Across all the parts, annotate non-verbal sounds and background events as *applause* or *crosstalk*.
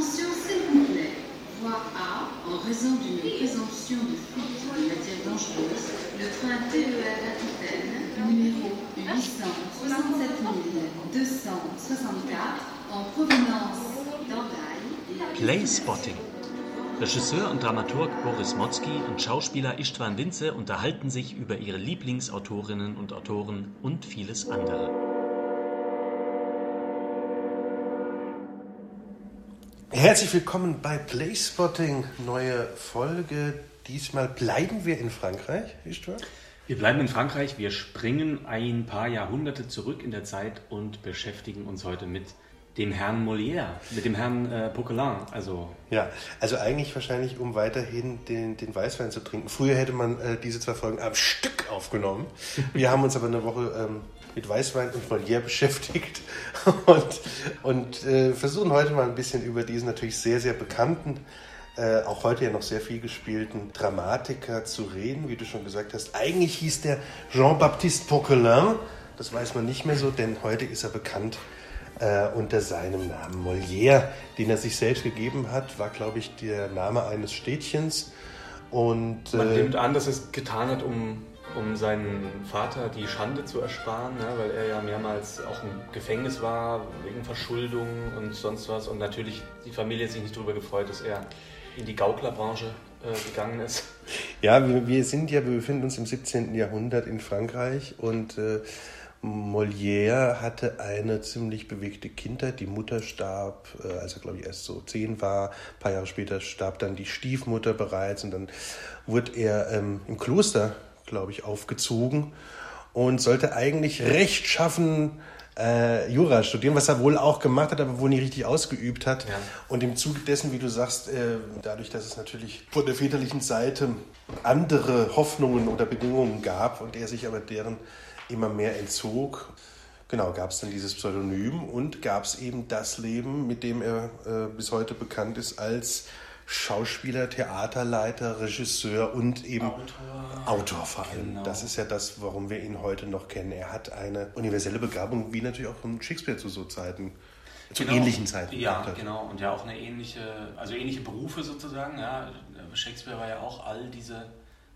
Vous plaît. Voie A, en raison d'une présomption de fuite de matière dangereuse, le train TER Aquitaine, numéro 867 264, en provenance d'Andaille. Play Spotting. Regisseur und Dramaturg Boris Motzki und Schauspieler Istvan Winze unterhalten sich über ihre Lieblingsautorinnen und Autoren und vieles andere. Herzlich willkommen bei Playspotting, neue Folge. Diesmal bleiben wir in Frankreich, Istvan? Wir bleiben in Frankreich, wir springen ein paar Jahrhunderte zurück in der Zeit und beschäftigen uns heute mit dem Herrn Molière, mit dem Herrn äh, Poquelin. Also ja, also eigentlich wahrscheinlich, um weiterhin den, den Weißwein zu trinken. Früher hätte man äh, diese zwei Folgen am Stück aufgenommen. Wir haben uns aber eine Woche ähm, mit Weißwein und Molière *laughs* beschäftigt und, und äh, versuchen heute mal ein bisschen über diesen natürlich sehr, sehr bekannten, äh, auch heute ja noch sehr viel gespielten Dramatiker zu reden, wie du schon gesagt hast. Eigentlich hieß der Jean-Baptiste Poquelin, das weiß man nicht mehr so, denn heute ist er bekannt äh, unter seinem Namen Molière, den er sich selbst gegeben hat, war, glaube ich, der Name eines Städtchens. Und, Man nimmt an, dass er es getan hat, um, um seinen Vater die Schande zu ersparen, ne? weil er ja mehrmals auch im Gefängnis war, wegen Verschuldung und sonst was. Und natürlich die Familie sich nicht darüber gefreut, dass er in die Gauklerbranche äh, gegangen ist. Ja, wir, wir, sind ja, wir befinden uns im 17. Jahrhundert in Frankreich und äh, Molière hatte eine ziemlich bewegte Kindheit. Die Mutter starb, äh, als er, glaube ich, erst so zehn war. Ein paar Jahre später starb dann die Stiefmutter bereits und dann wurde er ähm, im Kloster, glaube ich, aufgezogen und sollte eigentlich rechtschaffen äh, Jura studieren, was er wohl auch gemacht hat, aber wohl nicht richtig ausgeübt hat. Ja. Und im Zuge dessen, wie du sagst, äh, dadurch, dass es natürlich von der väterlichen Seite andere Hoffnungen oder Bedingungen gab und er sich aber deren immer mehr entzog. Genau, gab es dann dieses Pseudonym und gab es eben das Leben, mit dem er äh, bis heute bekannt ist als Schauspieler, Theaterleiter, Regisseur und eben Autor, Autor vor allem. Genau. Das ist ja das, warum wir ihn heute noch kennen. Er hat eine universelle Begabung, wie natürlich auch Shakespeare zu so Zeiten, zu genau. ähnlichen Zeiten. Ja, genau. Und ja auch eine ähnliche, also ähnliche Berufe sozusagen. Ja. Shakespeare war ja auch all diese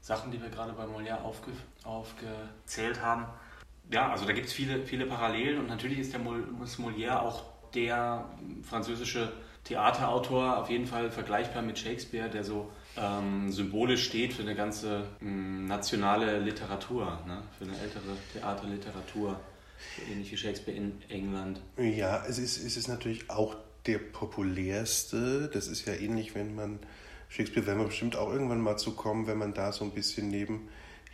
Sachen, die wir gerade bei Molière aufge, aufgezählt haben ja, also da gibt es viele, viele Parallelen und natürlich ist der Molière auch der französische Theaterautor, auf jeden Fall vergleichbar mit Shakespeare, der so ähm, symbolisch steht für eine ganze ähm, nationale Literatur, ne? für eine ältere Theaterliteratur, ähnlich wie Shakespeare in England. Ja, es ist, es ist natürlich auch der populärste. Das ist ja ähnlich, wenn man Shakespeare, werden wir bestimmt auch irgendwann mal zu kommen, wenn man da so ein bisschen neben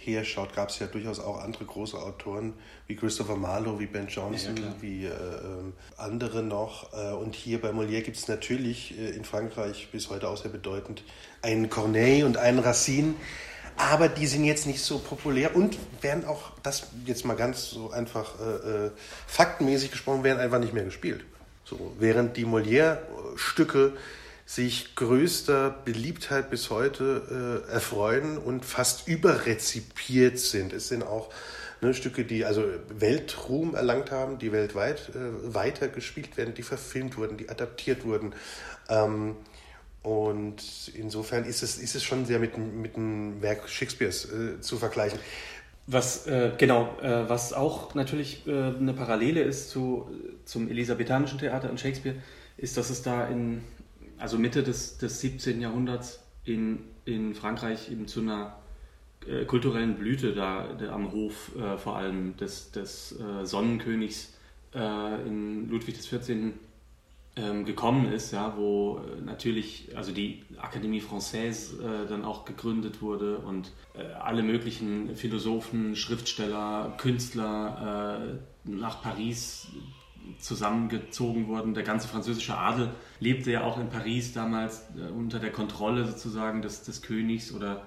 herschaut, gab es ja durchaus auch andere große Autoren wie Christopher Marlowe, wie Ben Jonson, ja, wie äh, ähm, andere noch. Äh, und hier bei Molière gibt es natürlich äh, in Frankreich bis heute auch sehr bedeutend einen Corneille und einen Racine. Aber die sind jetzt nicht so populär und werden auch, das jetzt mal ganz so einfach äh, äh, faktenmäßig gesprochen, werden einfach nicht mehr gespielt. So, während die Molière-Stücke sich größter Beliebtheit bis heute äh, erfreuen und fast überrezipiert sind. Es sind auch ne, Stücke, die also Weltruhm erlangt haben, die weltweit äh, weiter gespielt werden, die verfilmt wurden, die adaptiert wurden. Ähm, und insofern ist es, ist es schon sehr mit, mit dem Werk Shakespeares äh, zu vergleichen. Was, äh, genau, äh, was auch natürlich äh, eine Parallele ist zu, zum elisabethanischen Theater und Shakespeare, ist, dass es da in, also Mitte des, des 17. Jahrhunderts in, in Frankreich eben zu einer äh, kulturellen Blüte da der, am Hof äh, vor allem des, des äh, Sonnenkönigs äh, in Ludwig XIV. Ähm, gekommen ist, ja, wo äh, natürlich also die Akademie Française äh, dann auch gegründet wurde und alle möglichen Philosophen, Schriftsteller, Künstler nach Paris zusammengezogen wurden. Der ganze französische Adel lebte ja auch in Paris damals äh, unter der Kontrolle sozusagen des, des Königs oder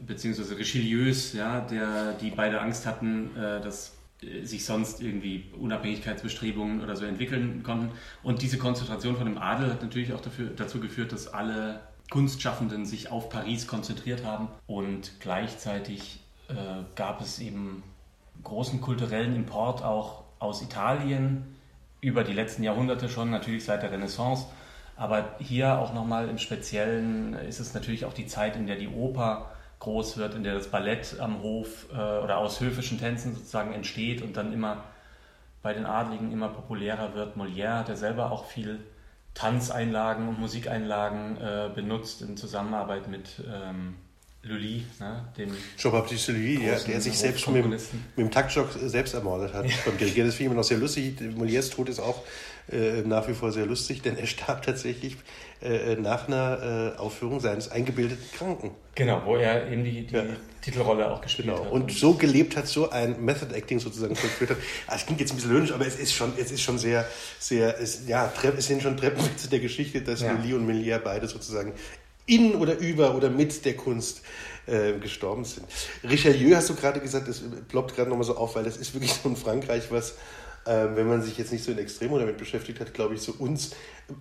beziehungsweise Richelieus, ja, der, die beide Angst hatten, äh, dass äh, sich sonst irgendwie Unabhängigkeitsbestrebungen oder so entwickeln konnten. Und diese Konzentration von dem Adel hat natürlich auch dafür, dazu geführt, dass alle Kunstschaffenden sich auf Paris konzentriert haben und gleichzeitig äh, gab es eben großen kulturellen Import auch aus Italien über die letzten Jahrhunderte schon, natürlich seit der Renaissance, Aber hier auch nochmal im Speziellen ist es natürlich auch die Zeit, in der die Oper groß wird, in der das Ballett am Hof äh, oder aus höfischen Tänzen sozusagen entsteht und dann immer bei den Adligen immer populärer wird. Molière hat ja selber auch viel Tanzeinlagen und Musikeinlagen äh, benutzt in Zusammenarbeit mit ähm, Lully, ne, dem Jean-Baptiste Lully, ja, der sich selbst mit, mit dem Taktstock selbst ermordet hat ja. beim Dirigieren. Das finde ich immer noch sehr lustig. Molières Tod ist auch äh, nach wie vor sehr lustig, denn er starb tatsächlich äh, nach einer äh, Aufführung seines eingebildeten Kranken. Genau, wo er eben die, die ja. Titelrolle auch gespielt genau. hat. Und, und so gelebt hat, so ein Method Acting sozusagen vollführt hat. Ah, es klingt jetzt ein bisschen löhnisch, aber es ist schon, es ist schon sehr, sehr, es, ja, es sind schon Treppenwitze *laughs* der Geschichte, dass ja. Lully und Melier beide sozusagen in oder über oder mit der Kunst äh, gestorben sind. Richelieu hast du gerade gesagt, das ploppt gerade nochmal so auf, weil das ist wirklich so in Frankreich was, äh, wenn man sich jetzt nicht so in Extremo damit beschäftigt hat, glaube ich, so uns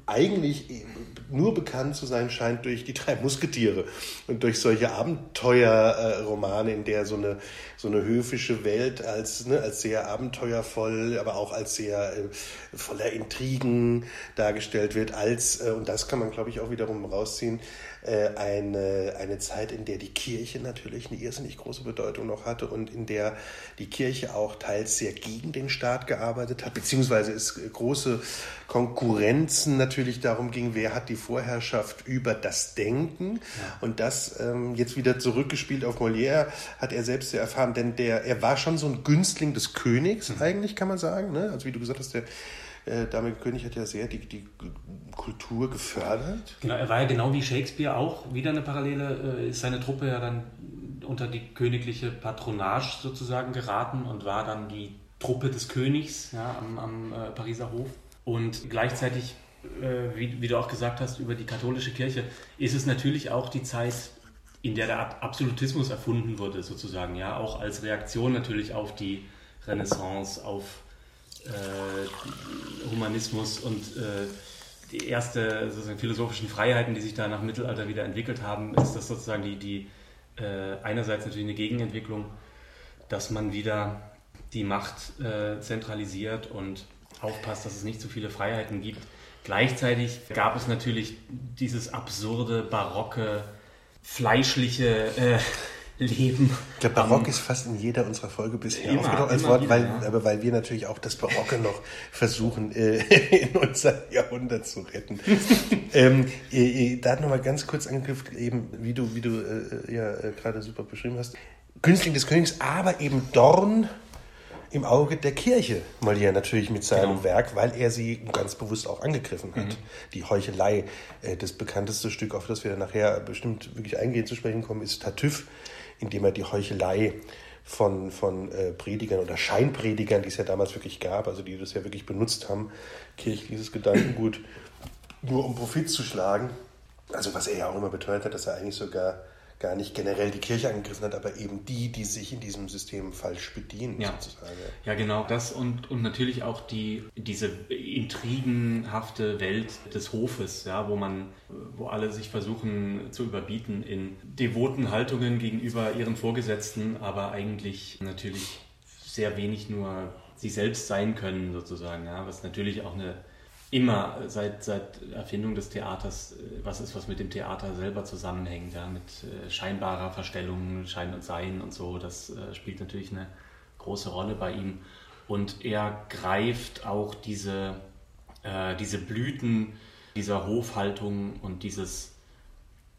eigentlich nur bekannt zu sein scheint durch die drei Musketiere und durch solche Abenteuerromane, in der so eine, so eine höfische Welt als, ne, als sehr abenteuervoll, aber auch als sehr äh, voller Intrigen dargestellt wird, als, äh, und das kann man, glaube ich, auch wiederum rausziehen, äh, eine, eine Zeit, in der die Kirche natürlich eine irrsinnig große Bedeutung noch hatte und in der die Kirche auch teils sehr gegen den Staat gearbeitet hat, beziehungsweise es große Konkurrenzen natürlich darum ging, wer hat die Vorherrschaft über das Denken. Und das ähm, jetzt wieder zurückgespielt auf Molière hat er selbst sehr erfahren, denn der, er war schon so ein Günstling des Königs, mhm. eigentlich kann man sagen. Ne? Also wie du gesagt hast, der äh, Damian König hat ja sehr die, die Kultur gefördert. Genau, er war ja genau wie Shakespeare auch wieder eine Parallele, äh, ist seine Truppe ja dann unter die königliche Patronage sozusagen geraten und war dann die Truppe des Königs ja, am, am äh, Pariser Hof. Und gleichzeitig, äh, wie, wie, du auch gesagt hast, über die katholische Kirche, ist es natürlich auch die Zeit, in der der Absolutismus erfunden wurde, sozusagen, ja, auch als Reaktion natürlich auf die Renaissance, auf äh, Humanismus und äh, die erste sozusagen philosophischen Freiheiten, die sich da nach Mittelalter wieder entwickelt haben, ist das sozusagen die, die äh, einerseits natürlich eine Gegenentwicklung, dass man wieder die Macht äh, zentralisiert und aufpasst, dass es nicht zu so viele Freiheiten gibt. Gleichzeitig gab es natürlich dieses absurde, barocke, fleischliche äh, Leben. Der Barock um, ist fast in jeder unserer Folge bisher immer, aufgetaucht als Wort, wieder, weil, ja. aber weil wir natürlich auch das Barocke noch versuchen, äh, *laughs* in unser Jahrhundert zu retten. *laughs* ähm, äh, äh, da nochmal ganz kurz angegriffen, eben, wie du, wie du äh, ja äh, gerade super beschrieben hast. Günstling des Königs, aber eben Dorn im Auge der Kirche, Molière natürlich mit seinem genau. Werk, weil er sie ganz bewusst auch angegriffen hat. Mhm. Die Heuchelei, äh, das bekannteste Stück, auf das wir nachher bestimmt wirklich eingehen zu sprechen kommen, ist Tartüff indem er die Heuchelei von, von äh, Predigern oder Scheinpredigern, die es ja damals wirklich gab, also die das ja wirklich benutzt haben, kirchliches Gedankengut, nur um Profit zu schlagen. Also was er ja auch immer beteuert hat, dass er eigentlich sogar gar nicht generell die Kirche angegriffen hat, aber eben die, die sich in diesem System falsch bedienen, ja. sozusagen. Ja, genau, das und, und natürlich auch die, diese intrigenhafte Welt des Hofes, ja, wo man, wo alle sich versuchen zu überbieten in devoten Haltungen gegenüber ihren Vorgesetzten, aber eigentlich natürlich sehr wenig nur sie selbst sein können, sozusagen, ja, was natürlich auch eine immer seit, seit Erfindung des Theaters äh, was ist, was mit dem Theater selber zusammenhängt, ja, mit äh, scheinbarer Verstellung, Schein und Sein und so. Das äh, spielt natürlich eine große Rolle bei ihm. Und er greift auch diese, äh, diese Blüten dieser Hofhaltung und dieses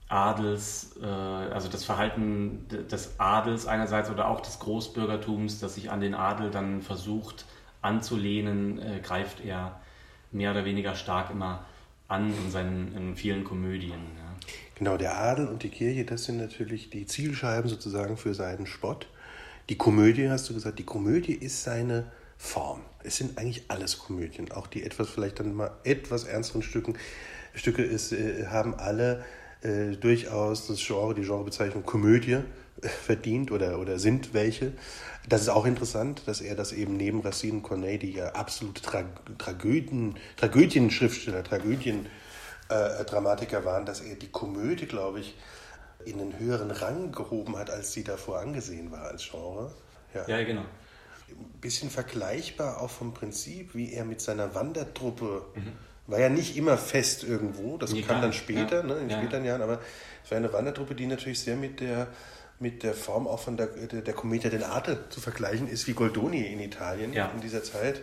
Adels, äh, also das Verhalten des Adels einerseits oder auch des Großbürgertums, das sich an den Adel dann versucht anzulehnen, äh, greift er mehr oder weniger stark immer an in seinen in vielen Komödien. Ja. Genau, der Adel und die Kirche, das sind natürlich die Zielscheiben sozusagen für seinen Spott. Die Komödie, hast du gesagt, die Komödie ist seine Form. Es sind eigentlich alles Komödien. Auch die etwas, vielleicht dann mal etwas ernsteren Stücken, Stücke ist, äh, haben alle äh, durchaus das Genre, die Genrebezeichnung Komödie äh, verdient oder, oder sind welche. Das ist auch interessant, dass er das eben neben Racine Corneille, die ja absolute Tra Tragödien, Tragödien-Schriftsteller, Tragödien-Dramatiker äh, waren, dass er die Komödie, glaube ich, in einen höheren Rang gehoben hat, als sie davor angesehen war als Genre. Ja, ja genau. Ein bisschen vergleichbar auch vom Prinzip, wie er mit seiner Wandertruppe mhm. War ja nicht immer fest irgendwo, das Nee, kam dann später, ja. ne, in Ja. späteren Jahren, aber es war eine Wandertruppe, die natürlich sehr mit der, mit der Form auch von der, der, der Commedia dell'arte zu vergleichen ist, wie Goldoni in Italien Ja. in dieser Zeit.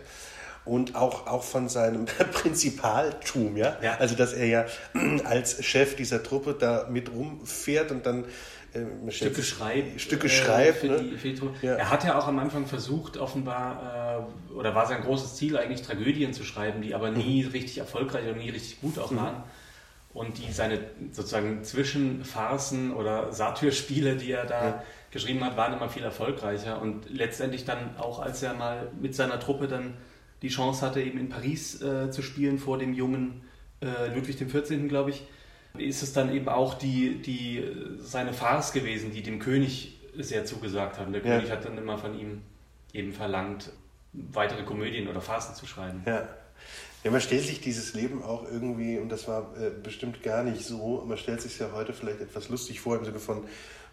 Und auch, auch von seinem *laughs* Prinzipaltum, ja? Ja. Also, dass er ja *clears throat* als Chef dieser Truppe da mit rumfährt und dann äh, Stücke schreibt. Stücke äh, schreibt, für ne? Ja. Er hat ja auch am Anfang versucht, offenbar, äh, oder war sein großes Ziel eigentlich, Tragödien zu schreiben, die aber nie Mhm. richtig erfolgreich und nie richtig gut auch waren. Und die seine sozusagen Zwischenfarcen oder Satyrspiele, die er da Ja. geschrieben hat, waren immer viel erfolgreicher. Und letztendlich dann auch, als er mal mit seiner Truppe dann die Chance hatte, eben in Paris äh, zu spielen vor dem jungen äh, Ludwig XIV., glaube ich, ist es dann eben auch die, die, seine Farce gewesen, die dem König sehr zugesagt haben. Der Ja. König hat dann immer von ihm eben verlangt, weitere Komödien oder Farcen zu schreiben. Ja. ja, man stellt sich dieses Leben auch irgendwie, und das war äh, bestimmt gar nicht so, man stellt sich ja heute vielleicht etwas lustig vor, im Sinne von,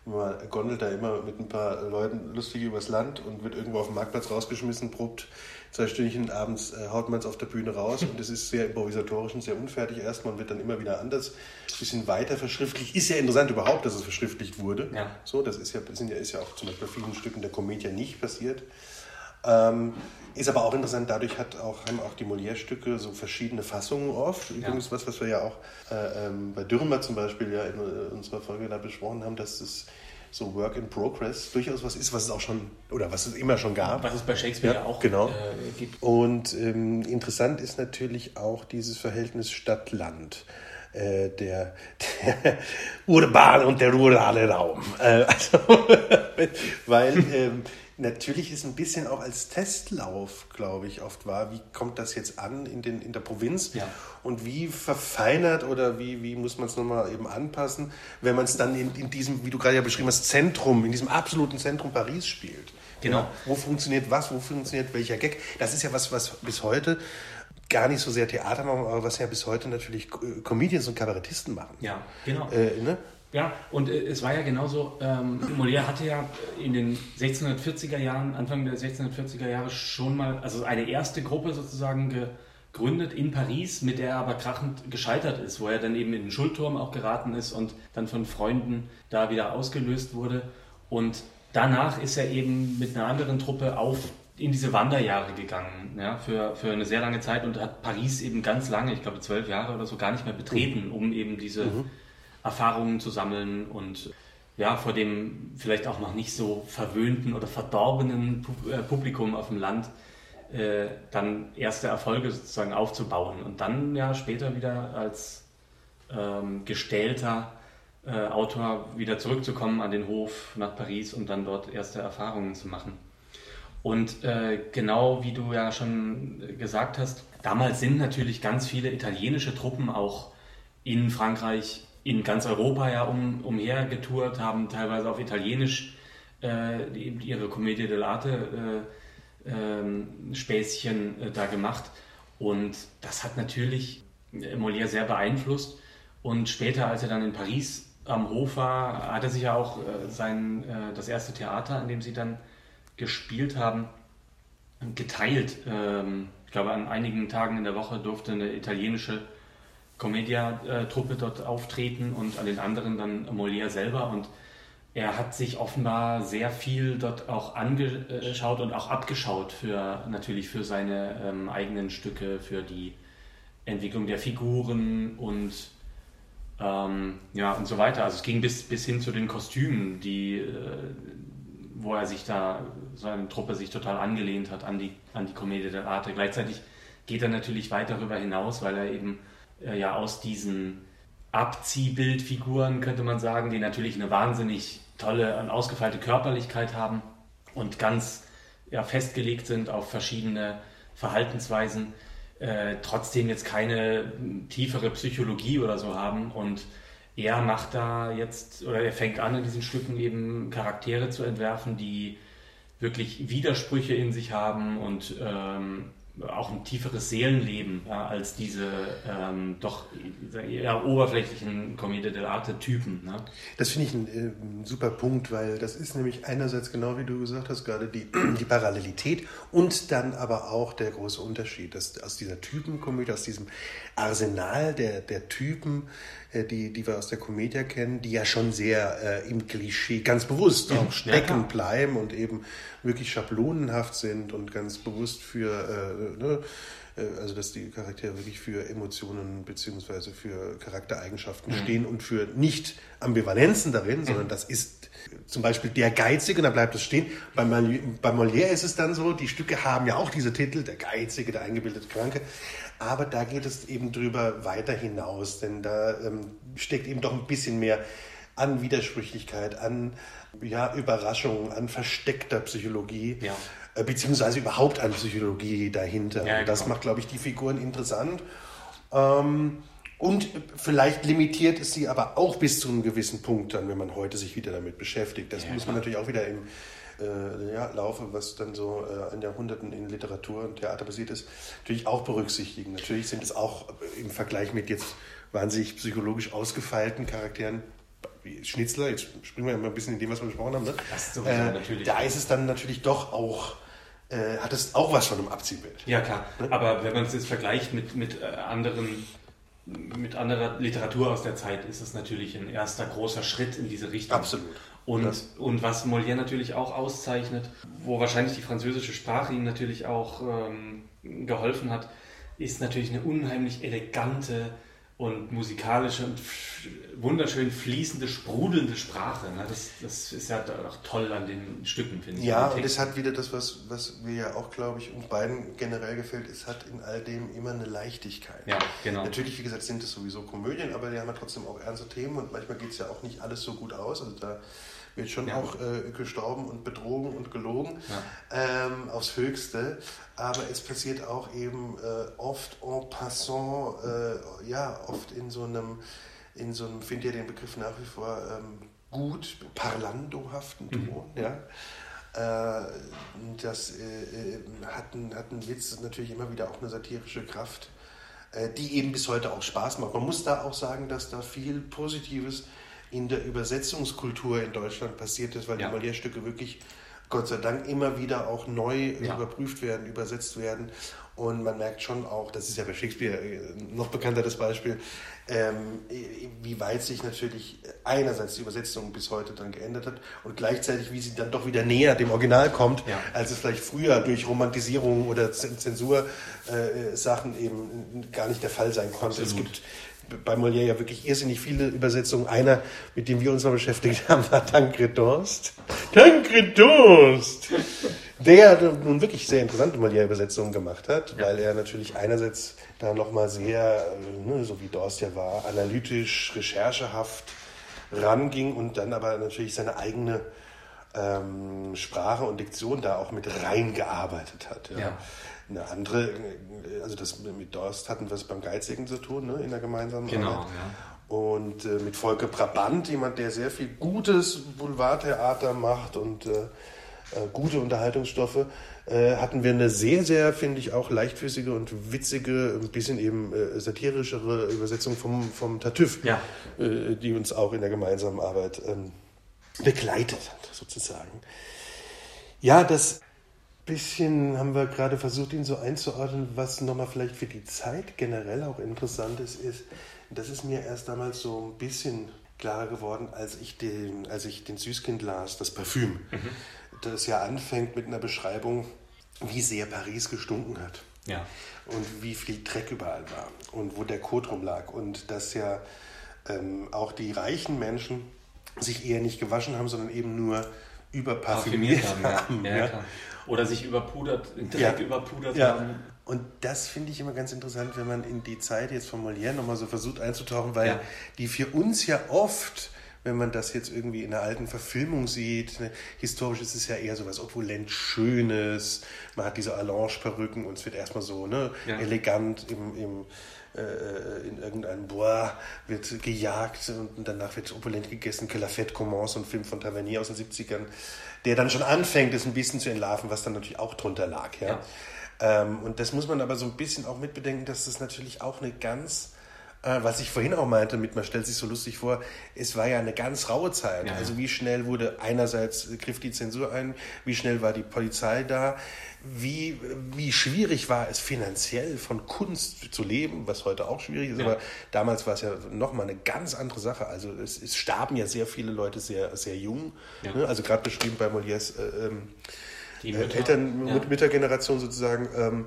man gondelt da immer mit ein paar Leuten lustig übers Land und wird irgendwo auf dem Marktplatz rausgeschmissen, probt zwei Stündchen, abends äh, haut man es auf der Bühne raus und es ist sehr improvisatorisch und sehr unfertig erstmal und wird dann immer wieder anders, ein bisschen weiter verschriftlicht. Ist ja interessant überhaupt, dass es verschriftlicht wurde. Ja. So, das ist ja, sind ja, ist ja auch zum Beispiel bei vielen Stücken der Komödie nicht passiert. Ähm, ist aber auch interessant, dadurch hat auch, haben auch die Molière-Stücke so verschiedene Fassungen oft. Übrigens was, was wir ja auch äh, ähm, bei Dürrenmatt zum Beispiel ja in äh, unserer Folge da besprochen haben, dass es so Work in Progress durchaus was ist, was es auch schon, oder was es immer schon gab. Was es bei Shakespeare Ja, auch genau. äh, gibt. Und ähm, interessant ist natürlich auch dieses Verhältnis Stadt-Land. Äh, der, der *laughs* urbane und der rurale Raum. Äh, also, *laughs* weil ähm, natürlich ist ein bisschen auch als Testlauf, glaube ich, oft war, wie kommt das jetzt an in, den, in der Provinz Ja. und wie verfeinert oder wie, wie muss man es nochmal eben anpassen, wenn man es dann in, in diesem, wie du gerade ja beschrieben hast, Zentrum, in diesem absoluten Zentrum Paris spielt. Genau. Ja, wo funktioniert was, wo funktioniert welcher Gag? Das ist ja was, was bis heute gar nicht so sehr Theater machen, aber was ja bis heute natürlich Comedians und Kabarettisten machen. Ja, genau. Äh, ne? Ja, und äh, es war ja genauso, ähm, Molière hatte ja in den 1640er Jahren, Anfang der 1640er Jahre schon mal, also eine erste Gruppe sozusagen gegründet in Paris, mit der er aber krachend gescheitert ist, wo er dann eben in den Schulturm auch geraten ist und dann von Freunden da wieder ausgelöst wurde. Und danach ist er eben mit einer anderen Truppe auf in diese Wanderjahre gegangen, ja, für, für eine sehr lange Zeit und hat Paris eben ganz lange, ich glaube zwölf Jahre oder so, gar nicht mehr betreten, um eben diese Erfahrungen zu sammeln und ja, vor dem vielleicht auch noch nicht so verwöhnten oder verdorbenen äh, Publikum auf dem Land äh, dann erste Erfolge sozusagen aufzubauen und dann ja später wieder als ähm, gestählter äh, Autor wieder zurückzukommen an den Hof nach Paris und dann dort erste Erfahrungen zu machen. Und äh, genau wie du ja schon gesagt hast, damals sind natürlich ganz viele italienische Truppen auch in Frankreich, in ganz Europa ja um, umher haben teilweise auf Italienisch äh, ihre Commedia dell'arte äh, ähm, Späßchen äh, da gemacht. Und das hat natürlich äh, Molière sehr beeinflusst. Und später, als er dann in Paris am Hof war, hat er sich ja auch äh, sein, äh, das erste Theater, an dem sie dann gespielt haben, geteilt. Ähm, ich glaube, an einigen Tagen in der Woche durfte eine italienische Commedia-Truppe dort auftreten und an den anderen dann Molière selber. Und er hat sich offenbar sehr viel dort auch angeschaut und auch abgeschaut für natürlich für seine ähm, eigenen Stücke, für die Entwicklung der Figuren und ähm, ja und so weiter. Also es ging bis, bis hin zu den Kostümen, die äh, wo er sich da, seine Truppe sich total angelehnt hat an die, an die Commedia dell'arte. Gleichzeitig geht er natürlich weit darüber hinaus, weil er eben äh, ja aus diesen Abziehbildfiguren, könnte man sagen, die natürlich eine wahnsinnig tolle und ausgefeilte Körperlichkeit haben und ganz ja, festgelegt sind auf verschiedene Verhaltensweisen, äh, trotzdem jetzt keine tiefere Psychologie oder so haben. Und er macht da jetzt, oder er fängt an, in diesen Stücken eben Charaktere zu entwerfen, die wirklich Widersprüche in sich haben und ähm, auch ein tieferes Seelenleben ja, als diese ähm, doch eher oberflächlichen Commedia dell'arte-Typen. Ne? Das finde ich ein, äh, super Punkt, weil das ist nämlich einerseits genau wie du gesagt hast, gerade die, *clears throat* die Parallelität und dann aber auch der große Unterschied, dass aus dieser Typenkomödie, aus diesem Arsenal der, der Typen, äh, die, die wir aus der Komödie kennen, die ja schon sehr äh, im Klischee ganz bewusst auch stecken ja, bleiben und eben wirklich schablonenhaft sind und ganz bewusst für, äh, ne, äh, also dass die Charaktere wirklich für Emotionen beziehungsweise für Charaktereigenschaften mhm. stehen und für nicht Ambivalenzen darin, mhm. sondern das ist zum Beispiel der Geizige, da bleibt es stehen. Bei, bei Molière ist es dann so, die Stücke haben ja auch diese Titel, der Geizige, der eingebildete Kranke, aber da geht es eben drüber weiter hinaus, denn da ähm, steckt eben doch ein bisschen mehr an Widersprüchlichkeit, an ja, Überraschung, an versteckter Psychologie, ja. äh, beziehungsweise überhaupt an Psychologie dahinter. Ja, das genau. macht, glaube ich, die Figuren interessant. Ähm, und vielleicht limitiert es sie aber auch bis zu einem gewissen Punkt dann, wenn man heute sich wieder damit beschäftigt. Das ja, muss man natürlich auch wieder im äh, ja, Laufe, was dann so äh, an Jahrhunderten in Literatur und Theater passiert ist, natürlich auch berücksichtigen. Natürlich sind es auch im Vergleich mit jetzt wahnsinnig psychologisch ausgefeilten Charakteren Schnitzler, jetzt springen wir mal ein bisschen in dem, was wir besprochen haben, ne? sowieso, äh, natürlich. da ist es dann natürlich doch auch, äh, hat es auch was von einem Abziehbild. Ja, klar. Ne? Aber wenn man es jetzt vergleicht mit, mit äh, anderen mit anderer Literatur aus der Zeit ist es natürlich ein erster großer Schritt in diese Richtung. Absolut. Und, und was Molière natürlich auch auszeichnet, wo wahrscheinlich die französische Sprache ihm natürlich auch ähm, geholfen hat, ist natürlich eine unheimlich elegante und musikalische und wunderschön fließende, sprudelnde Sprache. Ne? Das, das ist ja auch toll an den Stücken, finde ich. Ja, und es hat wieder das, was, was mir ja auch, glaube ich, uns beiden generell gefällt, es hat in all dem immer eine Leichtigkeit. Ja, genau. Natürlich, wie gesagt, sind es sowieso Komödien, aber die haben ja trotzdem auch ernste Themen und manchmal geht es ja auch nicht alles so gut aus. Also da wird schon ja. auch äh, gestorben und betrogen und gelogen ja. ähm, aufs Höchste. Aber es passiert auch eben äh, oft en passant, äh, ja, oft in so einem, in so einem, finde ja den Begriff nach wie vor ähm, gut, parlandohaften mhm. Ton, mhm. ja. Äh, das äh, äh, hat, ein, hat ein Witz natürlich immer wieder auch eine satirische Kraft, die eben bis heute auch Spaß macht. Man muss da auch sagen, dass da viel Positives in der Übersetzungskultur in Deutschland passiert ist, weil ja. die Molière-Stücke wirklich, Gott sei Dank, immer wieder auch neu ja. überprüft werden, übersetzt werden. Und man merkt schon auch, das ist ja bei Shakespeare äh, noch bekannter das Beispiel, ähm, wie weit sich natürlich einerseits die Übersetzung bis heute dann geändert hat und gleichzeitig, wie sie dann doch wieder näher dem Original kommt, ja. als es vielleicht früher durch Romantisierung oder Zensursachen äh, eben gar nicht der Fall sein konnte. Absolut. Es gibt bei Molière ja wirklich irrsinnig viele Übersetzungen. Einer, mit dem wir uns mal beschäftigt haben, war Tancred Durst. Tancred Durst! Der nun wirklich sehr interessante Molière-Übersetzungen gemacht hat, weil er natürlich einerseits da nochmal sehr, äh, ne, so wie Dorst ja war, analytisch, recherchehaft ranging und dann aber natürlich seine eigene ähm, Sprache und Diktion da auch mit reingearbeitet hat. Ja. ja. Eine andere, also das mit Dorst hatten wir es beim Geizigen zu tun, ne, in der gemeinsamen genau, Arbeit. Ja. Und äh, mit Volker Brabant, jemand, der sehr viel gutes Boulevardtheater macht und äh, äh, gute Unterhaltungsstoffe, äh, hatten wir eine sehr, sehr, finde ich, auch leichtfüßige und witzige, ein bisschen eben äh, satirischere Übersetzung vom, vom Tartüff, ja. Äh, die uns auch in der gemeinsamen Arbeit ähm, begleitet hat, sozusagen. Ja, das bisschen haben wir gerade versucht, ihn so einzuordnen, was nochmal vielleicht für die Zeit generell auch interessant ist, ist, das ist mir erst damals so ein bisschen klarer geworden, als ich den, als ich den Süßkind las, das Parfüm. Mhm. Das ja anfängt mit einer Beschreibung, wie sehr Paris gestunken hat. Ja. Und wie viel Dreck überall war und wo der Kot rumlag. Und dass ja ähm, auch die reichen Menschen sich eher nicht gewaschen haben, sondern eben nur überparfümiert haben. haben ja. Ja, Oder sich überpudert, direkt überpudert haben. Und das finde ich immer ganz interessant, wenn man in die Zeit jetzt von Molière nochmal so versucht einzutauchen, weil die für uns ja oft wenn man das jetzt irgendwie in einer alten Verfilmung sieht. Ne, historisch ist es ja eher so was opulent Schönes. Man hat diese Allonge-Perücken und es wird erstmal so ne, ja. elegant im, im, äh, in irgendeinem Bois wird gejagt und danach wird opulent gegessen. Que la fête commence, ein Film von Tavernier aus den 70ern, der dann schon anfängt, es ein bisschen zu entlarven, was dann natürlich auch drunter lag. Ja. ja. Ähm, und das muss man aber so ein bisschen auch mitbedenken, dass das natürlich auch eine ganz äh, was ich vorhin auch meinte, mit man stellt sich so lustig vor, es war ja eine ganz raue Zeit. Ja. Also wie schnell wurde einerseits griff die Zensur ein, wie schnell war die Polizei da, wie, wie schwierig war es finanziell von Kunst zu leben, was heute auch schwierig ist, ja. aber damals war es ja nochmal eine ganz andere Sache. Also es, es, starben ja sehr viele Leute sehr, sehr jung. Ja. Ne? Also gerade beschrieben bei Molières äh, ähm, äh, Eltern, ja. Müttergeneration sozusagen. Ähm,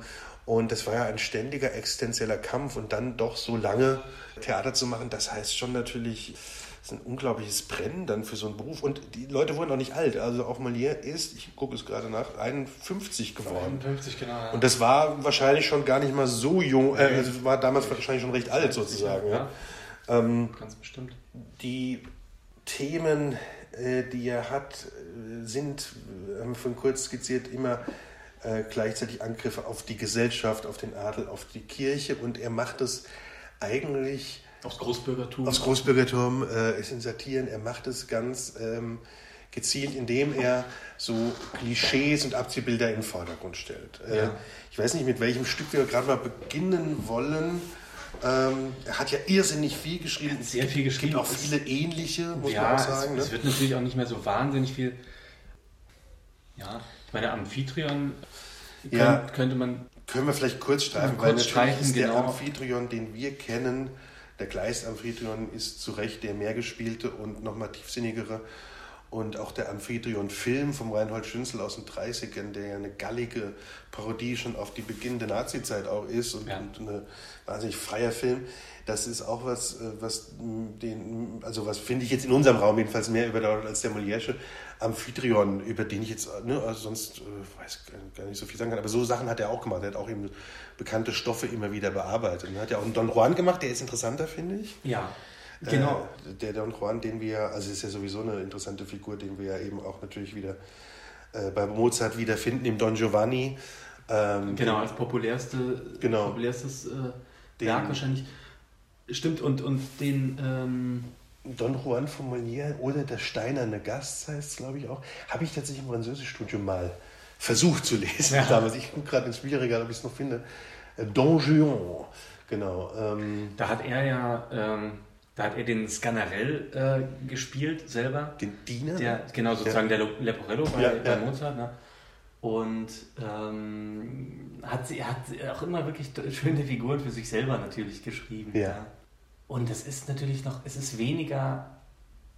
und das war ja ein ständiger existenzieller Kampf und dann doch so lange Theater zu machen, das heißt schon natürlich, ist ein unglaubliches Brennen dann für so einen Beruf. Und die Leute wurden auch nicht alt. Also auch Molière ist, ich gucke es gerade nach, 51 geworden. 51, genau. Ja. Und das war wahrscheinlich schon gar nicht mal so jung, äh, also war damals wahrscheinlich schon recht alt sozusagen. Ja. ja. Ähm, Ganz bestimmt. Die Themen, äh, die er hat, äh, sind, haben wir von kurz skizziert, immer äh, gleichzeitig Angriffe auf die Gesellschaft, auf den Adel, auf die Kirche und er macht es eigentlich aufs Großbürgertum. Aufs Großbürgertum äh, ist in Satiren. Er macht es ganz ähm, gezielt, indem er so Klischees und Abziehbilder in den Vordergrund stellt. Äh, ja. Ich weiß nicht, mit welchem Stück wir gerade mal beginnen wollen. Ähm, er hat ja irrsinnig viel geschrieben. Sehr viel geschrieben. Es gibt auch viele ähnliche, muss ja, man auch sagen. Es, ne? es wird natürlich auch nicht mehr so wahnsinnig viel. Ja, ich meine, Amphitryon ja, könnte man. Können wir vielleicht kurz streifen, weil natürlich streifen, ist genau. der Amphitryon, den wir kennen, der Gleis-Amphitryon ist zu Recht der mehr gespielte und nochmal tiefsinnigere. Und auch der Amphitryon-Film vom Reinhold Schünzel aus den 30ern, der ja eine gallige Parodie schon auf die beginnende Nazi-Zeit auch ist und, ja. und ein wahnsinnig freier Film, das ist auch was, äh, was den, also was finde ich jetzt in unserem Raum jedenfalls mehr überdauert als der Molièresche Amphitryon, über den ich jetzt, ne, also sonst äh, weiß gar nicht so viel sagen kann, aber so Sachen hat er auch gemacht. Er hat auch eben bekannte Stoffe immer wieder bearbeitet. Er hat ja auch einen Don Juan gemacht, der ist interessanter, finde ich. Ja. Genau. Äh, der Don Juan, den wir, also ist ja sowieso eine interessante Figur, den wir ja eben auch natürlich wieder äh, bei Mozart wiederfinden, im Don Giovanni. Ähm, genau, als populärste, genau, populärstes äh, Werk wahrscheinlich. Stimmt, und, und den. Ähm Don Juan von Molière oder Der steinerne Gast heißt es, glaube ich, auch. Habe ich tatsächlich im Französischstudium mal versucht zu lesen ja. damals. Ich gucke gerade ins Spielregal, ob ich es noch finde. Äh, Don Juan, genau. Ähm, da hat er ja. Ähm da hat er den Scanarell äh, gespielt selber. Den Diener? Der, genau, sozusagen ja. der Leporello bei, ja, bei Mozart. Ne? Und ähm, hat, er hat auch immer wirklich schöne Figuren für sich selber natürlich geschrieben. Ja. Und es ist natürlich noch, es ist weniger,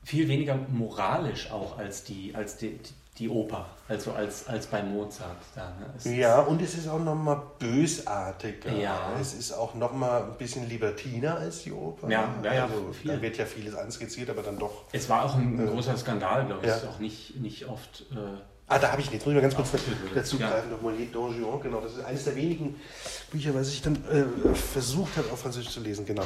viel weniger moralisch auch als die, als die, die Oper, also als, als bei Mozart. Da, ne? Ja, und es ist auch nochmal bösartiger. Ja. Es ist auch nochmal ein bisschen libertiner als die Oper. Ja, ja, ja also, da wird ja vieles anskizziert, aber dann doch. Es war auch ein äh, großer Skandal, glaube ich. Ja. Ist auch nicht, nicht oft. Äh, Ah, da habe ich nicht. Jetzt muss ich mal ganz kurz dazu greifen. Ja. Nochmal Don genau. Das ist eines der wenigen Bücher, was ich dann äh, versucht habe, auf Französisch zu lesen. Genau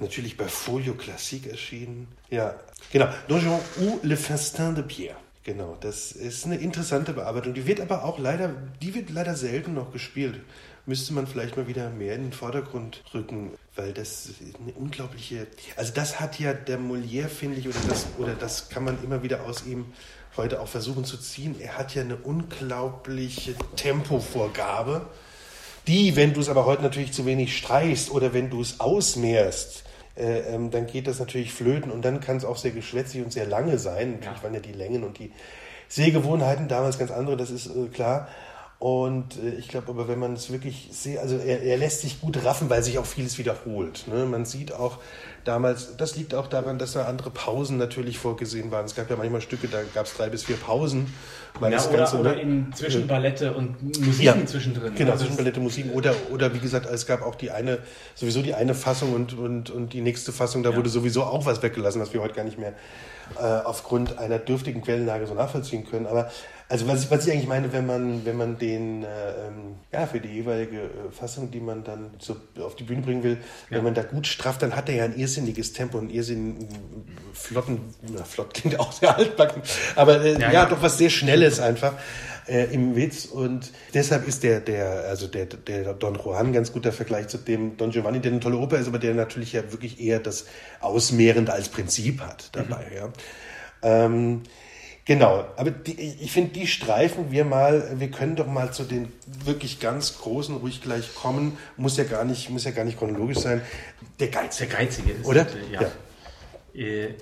natürlich bei Folio Classique erschienen. Ja, genau. Donjon ou Le Festin de Pierre. Genau, das ist eine interessante Bearbeitung. Die wird aber auch leider, die wird leider selten noch gespielt. Müsste man vielleicht mal wieder mehr in den Vordergrund rücken, weil das eine unglaubliche, also das hat ja der Molière, finde ich, oder das, oder das kann man immer wieder aus ihm heute auch versuchen zu ziehen. Er hat ja eine unglaubliche Tempovorgabe, die, wenn du es aber heute natürlich zu wenig streichst oder wenn du es ausmehrst, äh, ähm, dann geht das natürlich flöten und dann kann es auch sehr geschwätzig und sehr lange sein. Natürlich ja. waren ja die Längen und die Sehgewohnheiten damals ganz andere, das ist äh, klar. Und äh, ich glaube aber, wenn man es wirklich sehr, also er, er, lässt sich gut raffen, weil sich auch vieles wiederholt. Ne? Man sieht auch damals, das liegt auch daran, dass da andere Pausen natürlich vorgesehen waren. Es gab ja manchmal Stücke, da gab es drei bis vier Pausen. Weil ja, oder, Ganze, oder ne? in zwischen Ballette und Musiken ja, zwischendrin. Genau, also zwischen Ballette, Musiken. Oder, oder wie gesagt, es gab auch die eine, sowieso die eine Fassung und, und, und die nächste Fassung, da ja. wurde sowieso auch was weggelassen, was wir heute gar nicht mehr äh, aufgrund einer dürftigen Quellenlage so nachvollziehen können. Aber also was ich, was ich eigentlich meine, wenn man, wenn man den äh, ähm, ja, für die jeweilige äh, Fassung, die man dann so auf die Bühne bringen will, ja. wenn man da gut strafft, dann hat er ja ein irrsinniges Tempo, einen irrsinnigen flotten, na, flott klingt auch sehr altbacken, aber äh, ja, ja, doch was sehr Schnelles einfach äh, im Witz und deshalb ist der, der, also der, der Don Juan ganz guter Vergleich zu dem Don Giovanni, der eine tolle Oper ist, aber der natürlich ja wirklich eher das Ausmehrende als Prinzip hat dabei, mhm. ja. Ähm, Genau, aber die, ich finde, die streifen wir mal, wir können doch mal zu den wirklich ganz großen ruhig gleich kommen, muss ja gar nicht, muss ja gar nicht chronologisch sein. Der Geizige. Der Geizige ist Oder? Ja. Äh,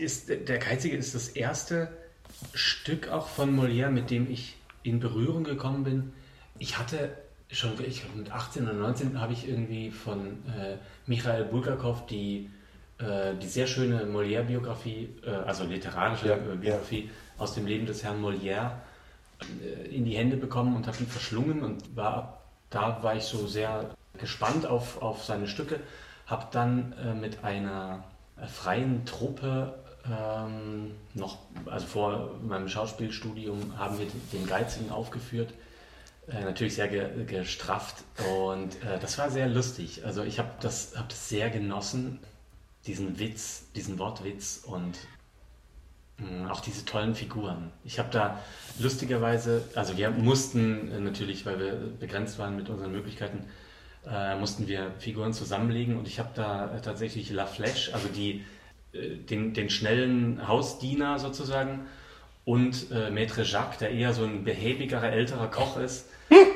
Ist, der Geizige ist das erste Stück auch von Molière, mit dem ich in Berührung gekommen bin. Ich hatte schon, ich mit 18 oder 19 habe ich irgendwie von äh, Michael Bulgakov die, äh, die sehr schöne Molière-Biografie, äh, also literarische Ja, äh, Biografie aus dem Leben des Herrn Molière äh, in die Hände bekommen und habe die verschlungen und war da war ich so sehr gespannt auf, auf seine Stücke. Habe dann äh, mit einer äh, freien Truppe ähm, noch, also vor meinem Schauspielstudium haben wir den Geizigen aufgeführt. Äh, natürlich sehr ge gestrafft und äh, das war sehr lustig. Also ich habe das, hab das sehr genossen, diesen Witz, diesen Wortwitz und mh, auch diese tollen Figuren. Ich habe da lustigerweise, also wir mussten äh, natürlich, weil wir begrenzt waren mit unseren Möglichkeiten, äh, mussten wir Figuren zusammenlegen und ich habe da äh, tatsächlich La Flèche, also die, äh, den, den schnellen Hausdiener sozusagen und äh, Maître Jacques, der eher so ein behäbigerer, älterer Koch ist.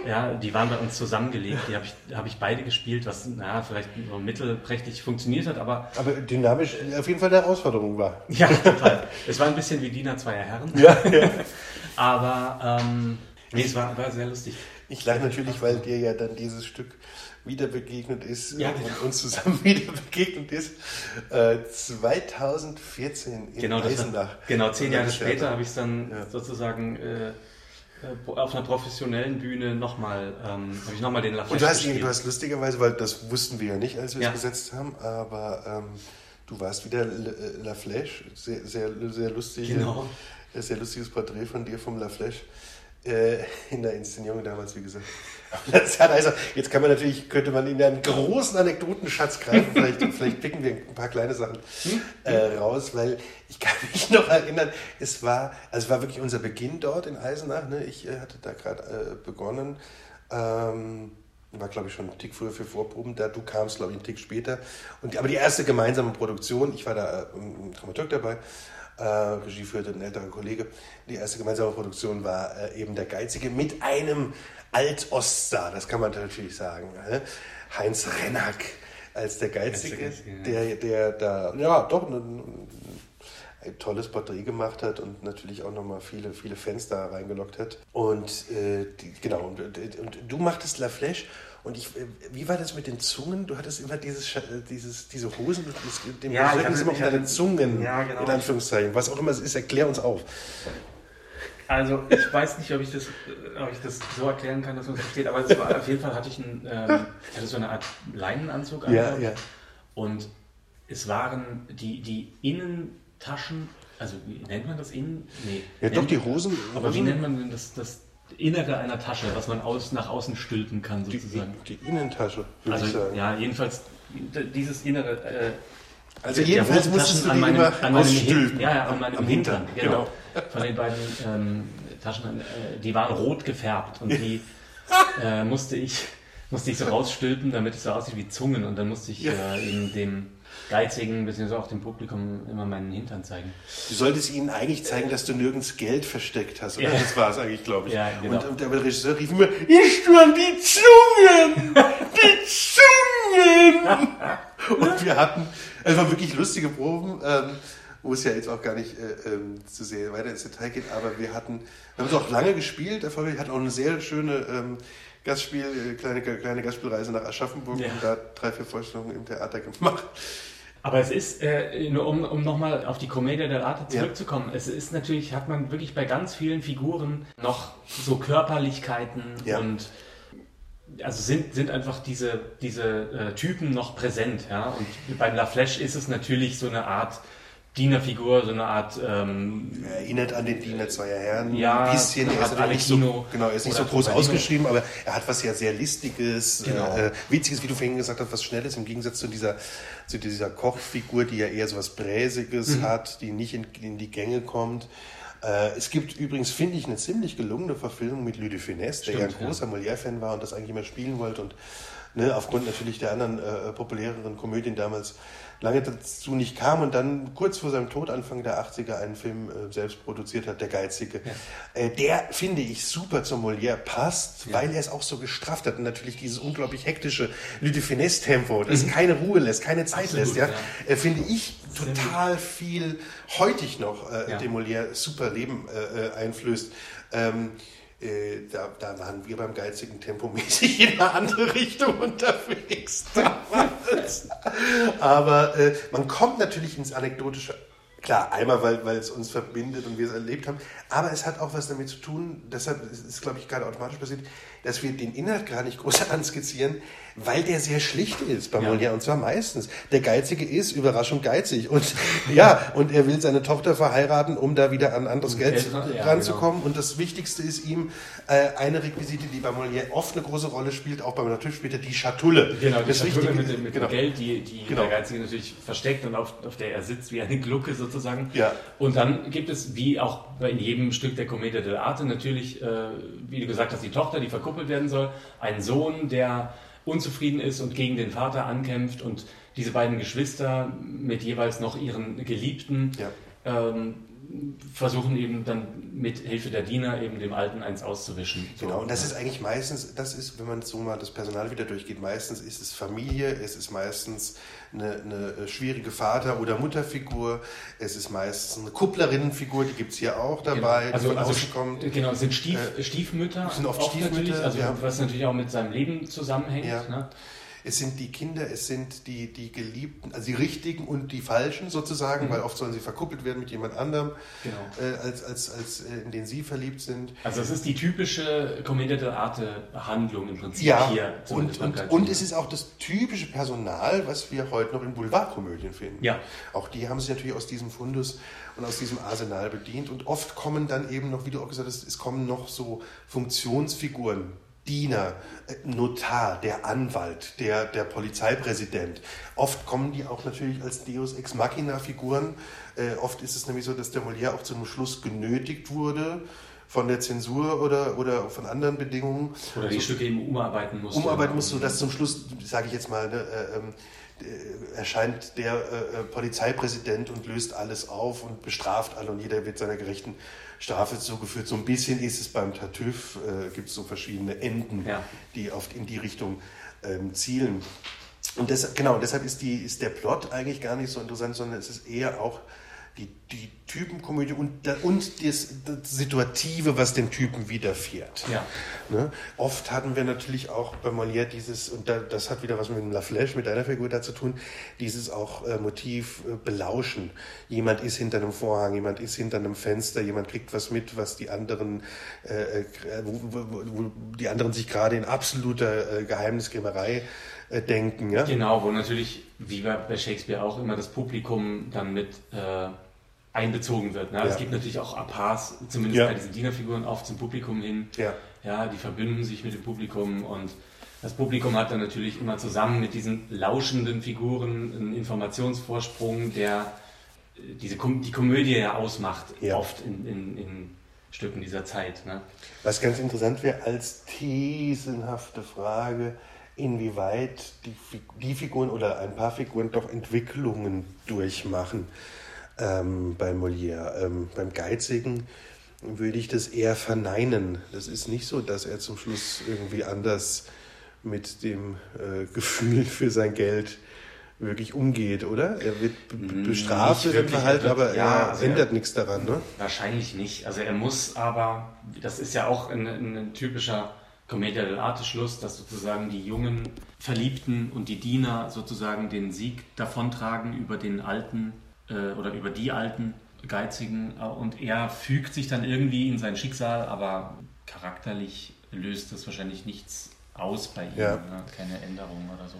Ja, die waren bei uns zusammengelegt. Die habe ich, hab ich beide gespielt, was na, vielleicht so mittelprächtig funktioniert hat, aber Aber dynamisch auf jeden Fall eine Herausforderung war. *laughs* ja, total. Es war ein bisschen wie Diener zweier Herren. Ja, ja. *laughs* Aber ähm, nee, es war, war sehr lustig. Ich lache natürlich, weil dir ja dann dieses Stück wieder begegnet ist Ja, und genau. uns zusammen *laughs* wieder begegnet ist. Äh, 2014 in Genau, Eisenach. war, genau zehn Jahre später habe ich es dann Ja. sozusagen äh, äh, auf einer professionellen Bühne nochmal, ähm, habe ich nochmal den La Und du Flèche hast, ihn, du hast lustigerweise, weil das wussten wir ja nicht, als wir Ja. es gesetzt haben, aber ähm, du warst wieder äh, La Flèche, sehr, sehr, sehr lustig. Genau. Sehr lustiges Porträt von dir vom La Flèche. Äh, in der Inszenierung damals, wie gesagt. Also, jetzt kann man natürlich, könnte man in einen großen Anekdotenschatz greifen, vielleicht, *laughs* vielleicht picken wir ein paar kleine Sachen äh, raus, weil ich kann mich *laughs* noch erinnern, es war, also es war wirklich unser Beginn dort in Eisenach, ne? ich äh, hatte da gerade äh, begonnen, ähm, war glaube ich schon einen Tick früher für Vorproben, da. Du kamst glaube ich einen Tick später, und, aber die erste gemeinsame Produktion, ich war da äh, ein Dramaturg dabei, äh, Regie führte ein älterer Kollege. Die erste gemeinsame Produktion war äh, eben Der Geizige mit einem Alt-Oststar, das kann man natürlich sagen. Äh? Heinz Rennack als der Geizige, der der, da, ja, doch ein, ein tolles Porträt gemacht hat und natürlich auch nochmal viele, viele Fans da reingelockt hat. Und äh, die, genau, und, und du machtest La Flèche und ich, äh, wie war das mit den Zungen? Du hattest immer dieses, äh, dieses, diese Hosen, mit dem Ja, Rücken immer auf deine Zungen, Ja, genau. in Anführungszeichen. Was auch immer es ist, erklär uns auf. Also ich weiß nicht, ob ich das, äh, ob ich das so erklären kann, dass man es versteht, aber es war, auf jeden Fall hatte ich, einen, ähm, ich hatte so eine Art Leinenanzug Ja, angehabt. ja. und es waren die, die Innentaschen, also wie nennt man das Innen? Nee. Ja, doch, die Hosen. Aber wie Hosen- nennt man denn das, das Innere einer Tasche, was man aus, nach außen stülpen kann die, sozusagen? die Innentasche, würde ich Also sagen. ja, jedenfalls dieses innere. Äh, Also jedenfalls musstest du an die meinem, an meinem. Hin, ja, ja, an Am- meinem am Hintern, Hintern, genau. Von den beiden ähm, Taschen, äh, die waren rot gefärbt und die äh, musste ich musste ich so rausstülpen, damit es so aussieht wie Zungen und dann musste ich äh, eben dem Geizigen bzw. auch dem Publikum immer meinen Hintern zeigen. Du solltest ihnen eigentlich zeigen, dass du nirgends Geld versteckt hast, oder? Ja. Das war es eigentlich, glaube ich. Ja, genau. und, und der Regisseur rief immer, ich stören die Zungen! Die Zungen! *laughs* und wir hatten, es waren wirklich lustige Proben, ähm, wo es ja jetzt auch gar nicht äh, ähm, zu sehr weiter ins Detail geht, aber wir hatten, wir haben es auch lange gespielt, erfolgreich, hatten auch eine sehr schöne ähm, Gastspiel, äh, kleine, kleine Gastspielreise nach Aschaffenburg Ja. und da drei, vier Vorstellungen im Theater gemacht. Aber es ist, äh, nur um, um nochmal auf die Commedia dell'arte Ja. zurückzukommen, es ist natürlich, hat man wirklich bei ganz vielen Figuren noch so Körperlichkeiten Ja. und also sind, sind einfach diese, diese äh, Typen noch präsent. Ja? Und beim La Flèche ist es natürlich so eine Art Dienerfigur, so eine Art ähm, erinnert an den Diener zweier Herren. Ja, ein bisschen. Er ist natürlich nicht so, genau, er ist nicht so groß Topolino. ausgeschrieben, aber er hat was ja sehr Listiges, Genau. äh, Witziges, wie du vorhin gesagt hast, was Schnelles, im Gegensatz zu dieser, zu dieser Kochfigur, die ja eher so was Bräsiges Mhm. hat, die nicht in, in die Gänge kommt. Äh, es gibt übrigens, finde ich, eine ziemlich gelungene Verfilmung mit Louis de Funès, der ja ein Stimmt, ja. großer Molière-Fan war und das eigentlich immer spielen wollte und ne, aufgrund natürlich der anderen äh, populäreren Komödien damals lange dazu nicht kam und dann kurz vor seinem Tod, Anfang der 80er, einen Film äh, selbst produziert hat, Der Geizige. Ja. Äh, der, finde ich, super zum Molière passt, ja. weil er es auch so gestrafft hat und natürlich dieses unglaublich hektische Lüde Finesse-Tempo, das mhm. keine Ruhe lässt, keine Zeit Absolut, lässt, ja. Äh, finde ich total viel heutig noch äh, dem Molière super Leben äh, äh, einflößt. Ähm, äh, da, da, waren wir beim geizigen Tempomäßig in eine andere Richtung unterwegs *laughs* damals. Aber äh, man kommt natürlich ins Anekdotische. Klar, einmal, weil, weil es uns verbindet und wir es erlebt haben, aber es hat auch was damit zu tun, deshalb ist es, glaube ich, gerade automatisch passiert, dass wir den Inhalt gar nicht groß *laughs* anskizzieren, weil der sehr schlicht ist bei ja. Molière. Und zwar meistens. Der Geizige ist, Überraschung, geizig. Und *laughs* ja, und er will seine Tochter verheiraten, um da wieder an anderes Geld, ja, zu kommen. Genau. Und das Wichtigste ist ihm äh, eine Requisite, die bei Molière oft eine große Rolle spielt, auch beim Natürlich später, die Schatulle. Genau, die das Schatulle mit, dem, mit genau. dem Geld, die, die genau. der Geizige natürlich versteckt und auf, auf der er sitzt wie eine Glucke sozusagen. Ja. Und dann gibt es, wie auch in jedem Stück der Commedia dell'arte, natürlich, äh, wie du gesagt hast, die Tochter, die verkuppelt werden soll, ein Sohn, der unzufrieden ist und gegen den Vater ankämpft. Und diese beiden Geschwister mit jeweils noch ihren Geliebten ja. ähm, versuchen eben dann mit Hilfe der Diener eben dem Alten eins auszuwischen. So, genau, und das ist eigentlich meistens, das ist, wenn man so mal das Personal wieder durchgeht, meistens ist es Familie, es ist meistens eine, eine schwierige Vater- oder Mutterfigur, es ist meistens eine Kupplerinnenfigur, die gibt es hier auch dabei, genau. also, die also, kommt. Genau, es sind Stief, äh, Stiefmütter. Sind oft Stiefmütter, also ja. was natürlich auch mit seinem Leben zusammenhängt. Ja. Ne? Es sind die Kinder, es sind die, die Geliebten, also die Richtigen und die Falschen sozusagen, mhm. weil oft sollen sie verkuppelt werden mit jemand anderem, genau. äh, als, als, als äh, in den sie verliebt sind. Also es ist die typische Commedia Arte-Handlung im Prinzip ja, hier. Und, und, und es ist auch das typische Personal, was wir heute noch in Boulevardkomödien finden. Ja. Auch die haben sich natürlich aus diesem Fundus und aus diesem Arsenal bedient. Und oft kommen dann eben noch, wie du auch gesagt hast, es kommen noch so Funktionsfiguren Diener, äh, Notar, der Anwalt, der, der Polizeipräsident. Oft kommen die auch natürlich als Deus Ex Machina Figuren. Äh, oft ist es nämlich so, dass der Molière auch zum Schluss genötigt wurde von der Zensur oder, oder von anderen Bedingungen. Oder die so, Stücke eben umarbeiten musste. Umarbeiten musste, sodass zum Schluss, sage ich jetzt mal, ne, äh, ähm, äh, erscheint der äh, Polizeipräsident und löst alles auf und bestraft alle und jeder wird seiner gerechten Strafe zugeführt. So ein bisschen ist es beim Tartüff, äh, gibt es so verschiedene Enden, ja. die oft in die Richtung ähm, zielen. Und deshalb, genau, deshalb ist, die, ist der Plot eigentlich gar nicht so interessant, sondern es ist eher auch die, die Typenkomödie und, und das, das, Situative, was dem Typen widerfährt. Ja. Ne? Oft hatten wir natürlich auch bei Molière dieses, und da, das hat wieder was mit dem La Flèche, mit deiner Figur da zu tun, dieses auch äh, Motiv äh, belauschen. Jemand ist hinter einem Vorhang, jemand ist hinter einem Fenster, jemand kriegt was mit, was die anderen, äh, äh wo, wo, wo, die anderen sich gerade in absoluter äh, Geheimniskrämerei äh, denken. Ja? Genau, wo natürlich, wie bei Shakespeare auch immer, das Publikum dann mit einbezogen wird. Ne? Ja. Es gibt natürlich auch Apars, zumindest ja. bei diesen Dienerfiguren, oft zum Publikum hin. Ja. ja, die verbünden sich mit dem Publikum und das Publikum hat dann natürlich immer zusammen mit diesen lauschenden Figuren einen Informationsvorsprung, der äh, diese Kom die Komödie ja ausmacht, ja. oft in, in, in, Stücken dieser Zeit. Ne? Was ganz interessant wäre als thesenhafte Frage, inwieweit die, die Figuren oder ein paar Figuren doch Entwicklungen durchmachen ähm, bei Molière. Ähm, beim Geizigen würde ich das eher verneinen. Das ist nicht so, dass er zum Schluss irgendwie anders mit dem äh, *laughs* Gefühl für sein Geld wirklich umgeht, oder? Er wird hm, bestraft für sein Verhalten, aber ja, er also ändert er, nichts daran, ne? Wahrscheinlich nicht. Also er muss aber, das ist ja auch ein, ein typischer Commedia dell'arte Schluss, dass sozusagen die jungen Verliebten und die Diener sozusagen den Sieg davontragen über den alten äh, oder über die alten Geizigen äh, und er fügt sich dann irgendwie in sein Schicksal, aber charakterlich löst das wahrscheinlich nichts aus bei ihm, ja. ne? keine Änderung oder so.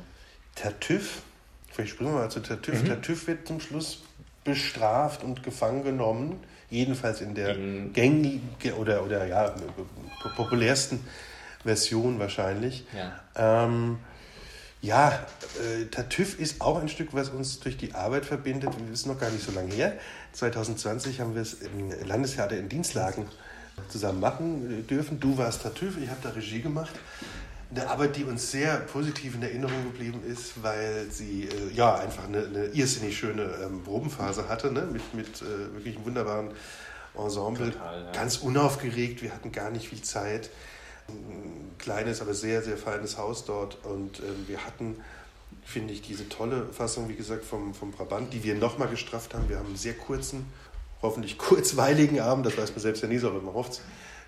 Tartüff, vielleicht springen wir mal zu Tartüff. Mhm. Tartüff wird zum Schluss bestraft und gefangen genommen, jedenfalls in der in gängigen oder, oder ja, populärsten Version wahrscheinlich. Ja. Ähm, ja, äh, Tartüff ist auch ein Stück, was uns durch die Arbeit verbindet. Wir wissen noch gar nicht so lange her. 2020 haben wir es im Landestheater in Dienstlagen zusammen machen dürfen. Du warst Tartüff, ich habe da Regie gemacht. Eine Arbeit, die uns sehr positiv in Erinnerung geblieben ist, weil sie äh, ja einfach eine, eine irrsinnig schöne ähm, Probenphase hatte, ne? mit, mit äh, wirklich einem wunderbaren Ensemble. Total, ja. Ganz unaufgeregt, wir hatten gar nicht viel Zeit. Ein kleines, aber sehr, sehr feines Haus dort und ähm, wir hatten, finde ich, diese tolle Fassung, wie gesagt, vom, vom Brabant, die wir nochmal gestrafft haben. Wir haben einen sehr kurzen, hoffentlich *laughs* kurzweiligen Abend, das weiß man selbst ja nie aber man hofft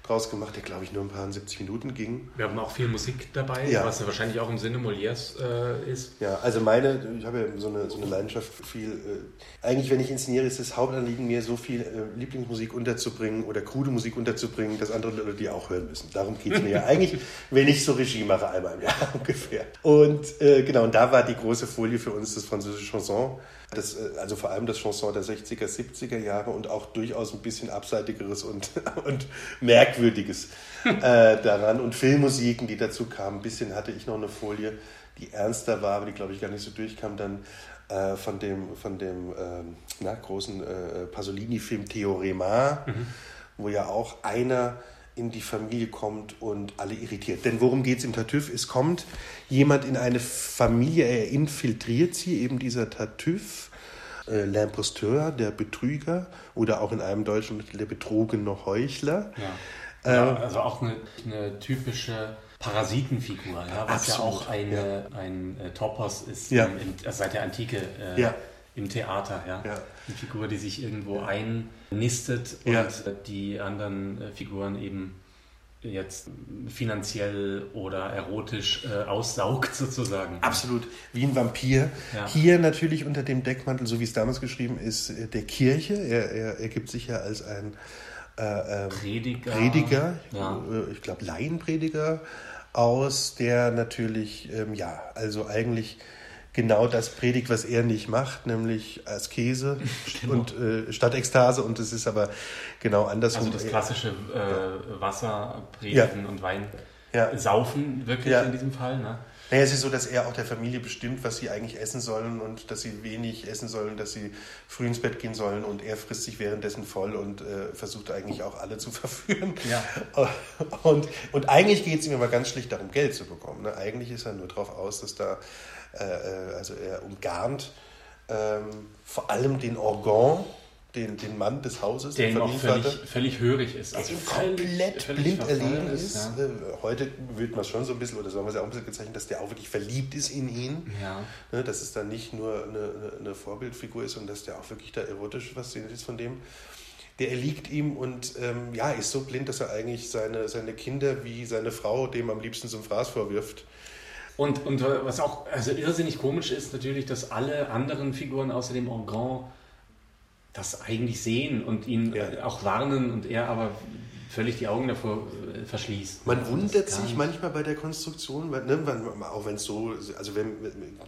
draus gemacht, der glaube ich nur ein paar 70 Minuten ging. Wir haben auch viel Musik dabei, Ja. was wahrscheinlich auch im Sinne Molières äh, ist. Ja, also meine, ich habe ja so eine, so eine Leidenschaft für viel. Äh, eigentlich, wenn ich inszeniere, ist das Hauptanliegen, mir so viel äh, Lieblingsmusik unterzubringen oder krude Musik unterzubringen, dass andere Leute die auch hören müssen. Darum geht es mir ja *laughs* eigentlich, wenn ich so Regie mache, einmal im Jahr *laughs* ungefähr. Und äh, genau, und da war die große Folie für uns das französische Chanson. Das, äh, also vor allem das Chanson der 60er, 70er Jahre und auch durchaus ein bisschen abseitigeres und, *laughs* und merkwürdiges äh, daran. Und Filmmusiken, die dazu kamen. Ein bisschen hatte ich noch eine Folie, die ernster war, aber die, glaube ich, gar nicht so durchkam, dann äh, von dem, von dem ähm, na, großen äh, Pasolini-Film Theorema, wo ja auch einer in die Familie kommt und alle irritiert. Denn worum geht es im Tartüff? Es kommt jemand in eine Familie, er infiltriert sie, eben dieser Tartüff, äh, l'imposteur, der Betrüger oder auch in einem deutschen der betrogene Heuchler. Ja. Ja, also auch eine, eine typische Parasitenfigur, ja, was ja Absolut, auch eine, ein äh, Topos ist Ja. im, im, also seit der Antike äh, Ja. im Theater. Ja. Eine Figur, die sich irgendwo einnistet und Ja. äh, die anderen äh, Figuren eben jetzt finanziell oder erotisch äh, aussaugt *laughs* sozusagen. Absolut, wie ein Vampir. Ja. Hier natürlich unter dem Deckmantel, so wie es damals geschrieben ist, äh, der Kirche. Er, er, er gibt sich ja als ein äh, ähm, Prediger. Prediger, Ja. äh, ich glaube Laienprediger aus, der natürlich, ähm, ja, also eigentlich genau das predigt, was er nicht macht, nämlich Askese *laughs* Genau. und äh, statt Ekstase und es ist aber genau andersrum. Also das klassische äh, Wasser predigen Ja. und Wein Ja. saufen wirklich Ja. in diesem Fall. Ne? Naja, es ist so, dass er auch der Familie bestimmt, was sie eigentlich essen sollen und dass sie wenig essen sollen, dass sie früh ins Bett gehen sollen und er frisst sich währenddessen voll und äh, versucht eigentlich auch alle zu *laughs* verführen. Ja. Und, und eigentlich geht es ihm aber ganz schlicht darum, Geld zu bekommen. Ne? Eigentlich ist er nur darauf aus, dass da, äh, äh, also er umgarnt ähm, vor allem den Organ, den, den Mann des Hauses, Der den auch völlig, völlig hörig ist. Also komplett völlig blind erlegen ist. ja. Äh, Heute wird man schon so ein bisschen, oder so haben wir es ja auch ein bisschen gezeichnet, dass der auch wirklich verliebt ist in ihn. Ja. Ne, dass es dann nicht nur eine, eine, eine Vorbildfigur ist und dass der auch wirklich da erotisch fasziniert ist von dem. Der erliegt ihm und ähm, ja, ist so blind, dass er eigentlich seine, seine Kinder wie seine Frau dem am liebsten zum Fraß vorwirft. Und, und was auch also irrsinnig komisch ist natürlich, dass alle anderen Figuren außer dem Organ das eigentlich sehen und ihn Ja. auch warnen und er aber völlig die Augen davor äh, verschließt. Man Also wundert sich manchmal bei der Konstruktion, weil, ne, auch wenn es so, also wenn,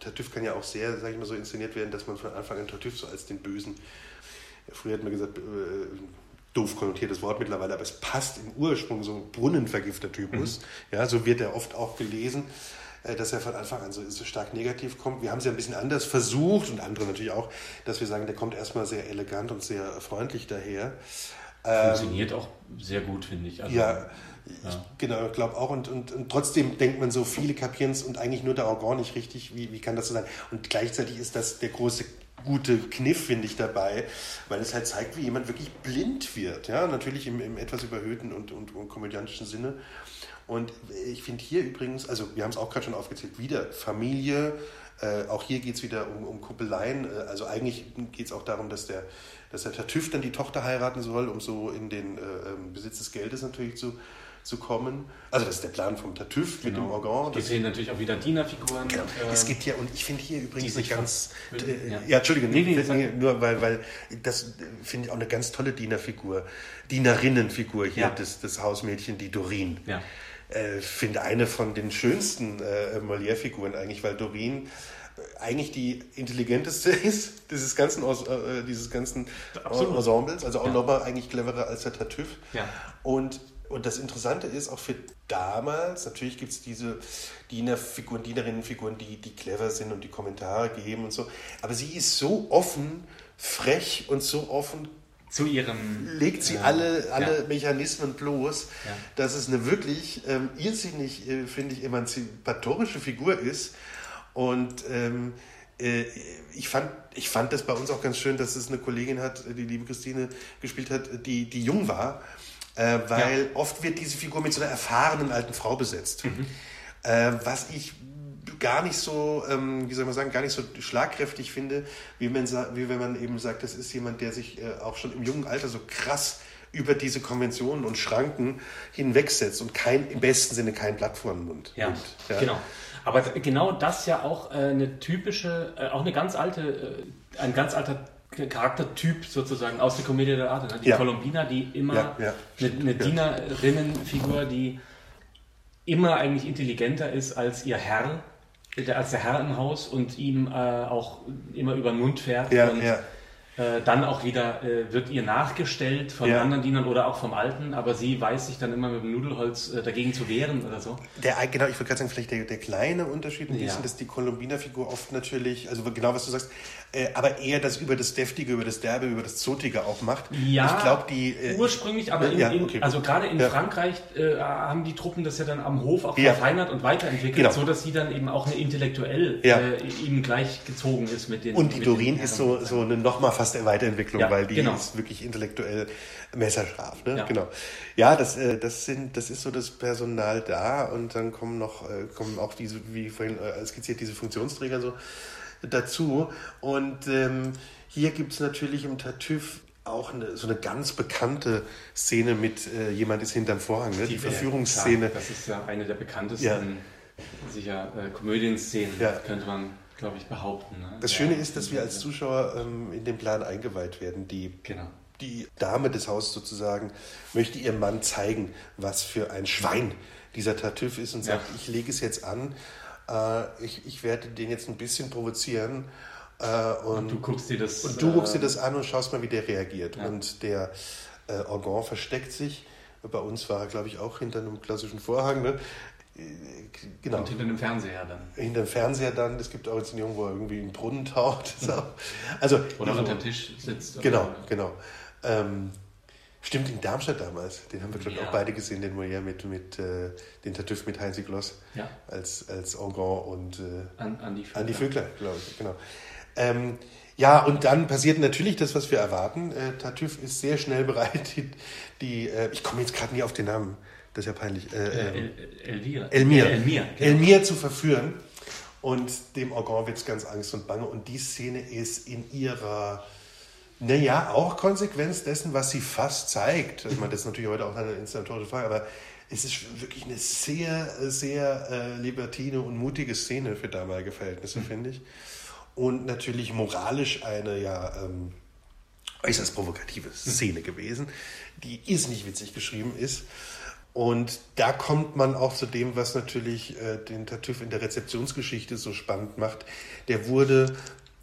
Tartüff kann ja auch sehr, sag ich mal, so inszeniert werden, dass man von Anfang an Tartüff so als den Bösen, früher hat man gesagt, äh, doof konnotiertes Wort mittlerweile, aber es passt im Ursprung so Brunnenvergifter-Typus. Ja, so wird er oft auch gelesen, dass er von Anfang an so, so stark negativ kommt. Wir haben es ja ein bisschen anders versucht und andere natürlich auch, dass wir sagen, der kommt erstmal sehr elegant und sehr freundlich daher. Ähm, Funktioniert auch sehr gut, finde ich. Also, ja, ich, Ja. genau, ich glaube auch. Und, und, und trotzdem denkt man so, viele kapieren es und eigentlich nur der Organ nicht richtig. Wie, wie kann das so sein? Und gleichzeitig ist das der große gute Kniff, finde ich, dabei, weil es halt zeigt, wie jemand wirklich blind wird. Ja, natürlich im, im etwas überhöhten und, und, und komödiantischen Sinne. Und ich finde hier übrigens, also wir haben es auch gerade schon aufgezählt, wieder Familie, äh, auch hier geht es wieder um, um Kuppeleien. Äh, also eigentlich geht es auch darum, dass der, dass der Tartüff dann die Tochter heiraten soll, um so in den äh, ähm, Besitz des Geldes natürlich zu, zu kommen. Also das ist der Plan vom Tartüff mit dem Organ. Wir sehen natürlich auch wieder Dienerfiguren. genau. äh, es gibt ja, und ich finde hier übrigens eine sich ganz... äh, ja. ja. Entschuldige, Nee, nee, nee, nur weil, weil das äh, finde ich auch eine ganz tolle Dienerfigur, Dienerinnenfigur hier, Ja. das, das Hausmädchen, die Dorin ja. Äh, finde eine von den schönsten äh, Molière-Figuren eigentlich, weil Doreen äh, eigentlich die intelligenteste *laughs* ist dieses ganzen, Aus- äh, dieses ganzen Absolut. Ensembles, also auch Ja. nochmal eigentlich cleverer als der Tartüff. Ja. Und, und das Interessante ist auch für damals, natürlich gibt es diese Dienerfiguren, Dienerinnenfiguren, die, die clever sind und die Kommentare geben und so, aber sie ist so offen, frech und so offen zu ihrem. Legt sie äh, alle, alle ja. Mechanismen bloß, Ja. dass es eine wirklich ähm, irrsinnig, äh, finde ich, emanzipatorische Figur ist. Und ähm, äh, ich, fand, ich fand das bei uns auch ganz schön, dass es eine Kollegin hat, die liebe Christine gespielt hat, die, die jung war. Äh, weil oft wird diese Figur mit so einer erfahrenen alten Frau besetzt. Mhm. Äh, was ich gar nicht so, ähm, wie soll man sagen, gar nicht so schlagkräftig finde, wie, man wie wenn man eben sagt, das ist jemand, der sich äh, auch schon im jungen Alter so krass über diese Konventionen und Schranken hinwegsetzt und kein, im besten Sinne kein Blatt vor den Mund Ja, nimmt. Ja. genau. Aber genau das ja auch äh, eine typische, äh, auch eine ganz alte, äh, ein ganz alter Charaktertyp sozusagen aus der Komödie der Arte. Ne? Die Ja. Columbina, die immer Ja, ja, eine, eine Dienerinnenfigur, die immer eigentlich intelligenter ist als ihr Herr, als der Herr im Haus und ihm äh, auch immer über den Mund fährt. Ja, und, ja. Äh, dann auch wieder äh, wird ihr nachgestellt von Ja. anderen Dienern oder auch vom Alten, aber sie weiß sich dann immer mit dem Nudelholz äh, dagegen zu wehren oder so. Der, genau, ich würde gerade sagen, vielleicht der, der kleine Unterschied ein Ja. bisschen, dass die Columbina-Figur oft natürlich, also genau was du sagst, äh, aber eher das über das Deftige, über das Derbe, über das Zotige auch macht. Ja, ich glaube, die. Äh, ursprünglich, aber in, ja, in, okay. also gerade in Ja. Frankreich äh, haben die Truppen das ja dann am Hof auch Ja. verfeinert und weiterentwickelt, Genau. so dass sie dann eben auch eine intellektuell äh, ihnen gleichgezogen ist mit den Und die den ist so, so eine nochmal fast eine Weiterentwicklung, weil die genau. ist wirklich intellektuell messerscharf. Ne? Ja. Genau. Ja, das, äh, das, sind, das ist so das Personal da und dann kommen noch äh, kommen auch diese, wie vorhin äh, skizziert, diese Funktionsträger so dazu. Und ähm, hier gibt es natürlich im Tartüff auch eine, so eine ganz bekannte Szene mit äh, jemand ist hinterm Vorhang, ne? die, äh, Verführungsszene. klar, das ist ja eine der bekanntesten Ja. sicher äh, Komödienszenen, Ja. könnte man, glaube ich, behaupten. Ne? Das Ja. Schöne ist, dass wir als Zuschauer ähm, in den Plan eingeweiht werden. Die Genau. die Dame des Hauses sozusagen möchte ihrem Mann zeigen, was für ein Schwein dieser Tartüff ist und sagt, Ja. ich lege es jetzt an, äh, ich, ich werde den jetzt ein bisschen provozieren äh, und, Du guckst dir das. und du guckst dir äh, das an und schaust mal, wie der reagiert. Ja. Und der äh, Orgon versteckt sich. Bei uns war er, glaube ich, auch hinter einem klassischen Vorhang. Ne? Äh, Genau. Und hinter dem Fernseher dann. Hinter dem Fernseher dann. Es gibt auch Inszenierungen, wo er irgendwie im Brunnen taucht. *laughs* So. Also, Oder unter dem Tisch sitzt. Genau, genau. Ähm, stimmt, in Darmstadt damals, den haben wir, glaube ich, Ja. auch beide gesehen, den Molière mit, mit äh, den Tartüff mit Heinzi Gloss Ja, als, als Engon und äh, an, an die Vögel. Andi Vögler, glaube ich, genau. Ähm, ja, und dann passiert natürlich das, was wir erwarten. Äh, Tartüff ist sehr schnell *laughs* bereit, die, die äh, ich komme jetzt gerade nie auf den Namen, das ist ja peinlich, äh, Äh, ähm. Elmir. Elmir, genau. Elmir zu verführen. Und dem Organ wird es ganz Angst und Bange. Und die Szene ist in ihrer, naja, auch Konsequenz dessen, was sie fast zeigt. Ich meine, das ist natürlich heute auch eine inszenatorische Frage, aber es ist wirklich eine sehr, sehr äh, libertine und mutige Szene für damalige Verhältnisse, finde ich. Und natürlich moralisch eine, ja, ähm, äußerst provokative Szene gewesen, die irrsinnig witzig geschrieben ist. Und da kommt man auch zu dem, was natürlich äh, den Tartüff in der Rezeptionsgeschichte so spannend macht. Der wurde,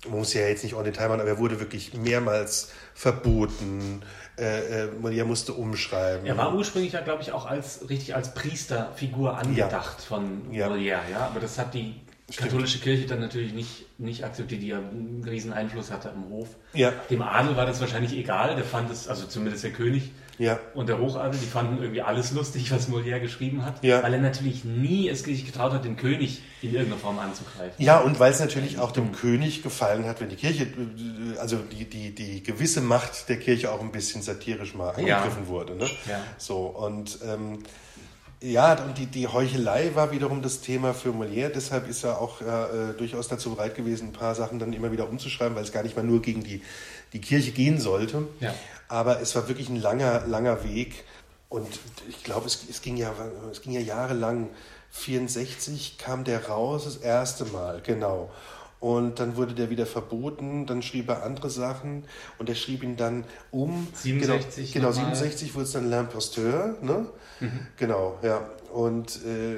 man muss ja jetzt nicht on Detail machen, aber er wurde wirklich mehrmals verboten. Äh, äh, Molière musste umschreiben. Er war ursprünglich ja, glaube ich, auch als richtig als Priesterfigur angedacht von Ja. Molière, ja. Aber das hat die katholische Kirche dann natürlich nicht, nicht akzeptiert, die ja einen riesen Einfluss hatte im Hof. Ja. Dem Adel war das wahrscheinlich egal, der fand es, also zumindest der König Ja. und der Hochadel, die fanden irgendwie alles lustig, was Molière geschrieben hat, Ja. weil er natürlich nie es sich getraut hat, den König in irgendeiner Form anzugreifen. Ja, und weil es natürlich auch dem König gefallen hat, wenn die Kirche, äh, also die, die, die gewisse Macht der Kirche auch ein bisschen satirisch mal Ja. angegriffen wurde. Ne? Ja. So, und ähm, ja, und die, die Heuchelei war wiederum das Thema für Molière, deshalb ist er auch äh, durchaus dazu bereit gewesen, ein paar Sachen dann immer wieder umzuschreiben, weil es gar nicht mal nur gegen die, die Kirche gehen sollte. Ja. Aber es war wirklich ein langer, langer Weg. Und ich glaube, es, es, ging ja, es ging ja jahrelang. 64 kam der raus das erste Mal, genau. Und dann wurde der wieder verboten, dann schrieb er andere Sachen und er schrieb ihn dann um. 67 Genau, genau nochmal. 67 wurde es dann L'Imposteur, ne? Genau, ja. Und, äh,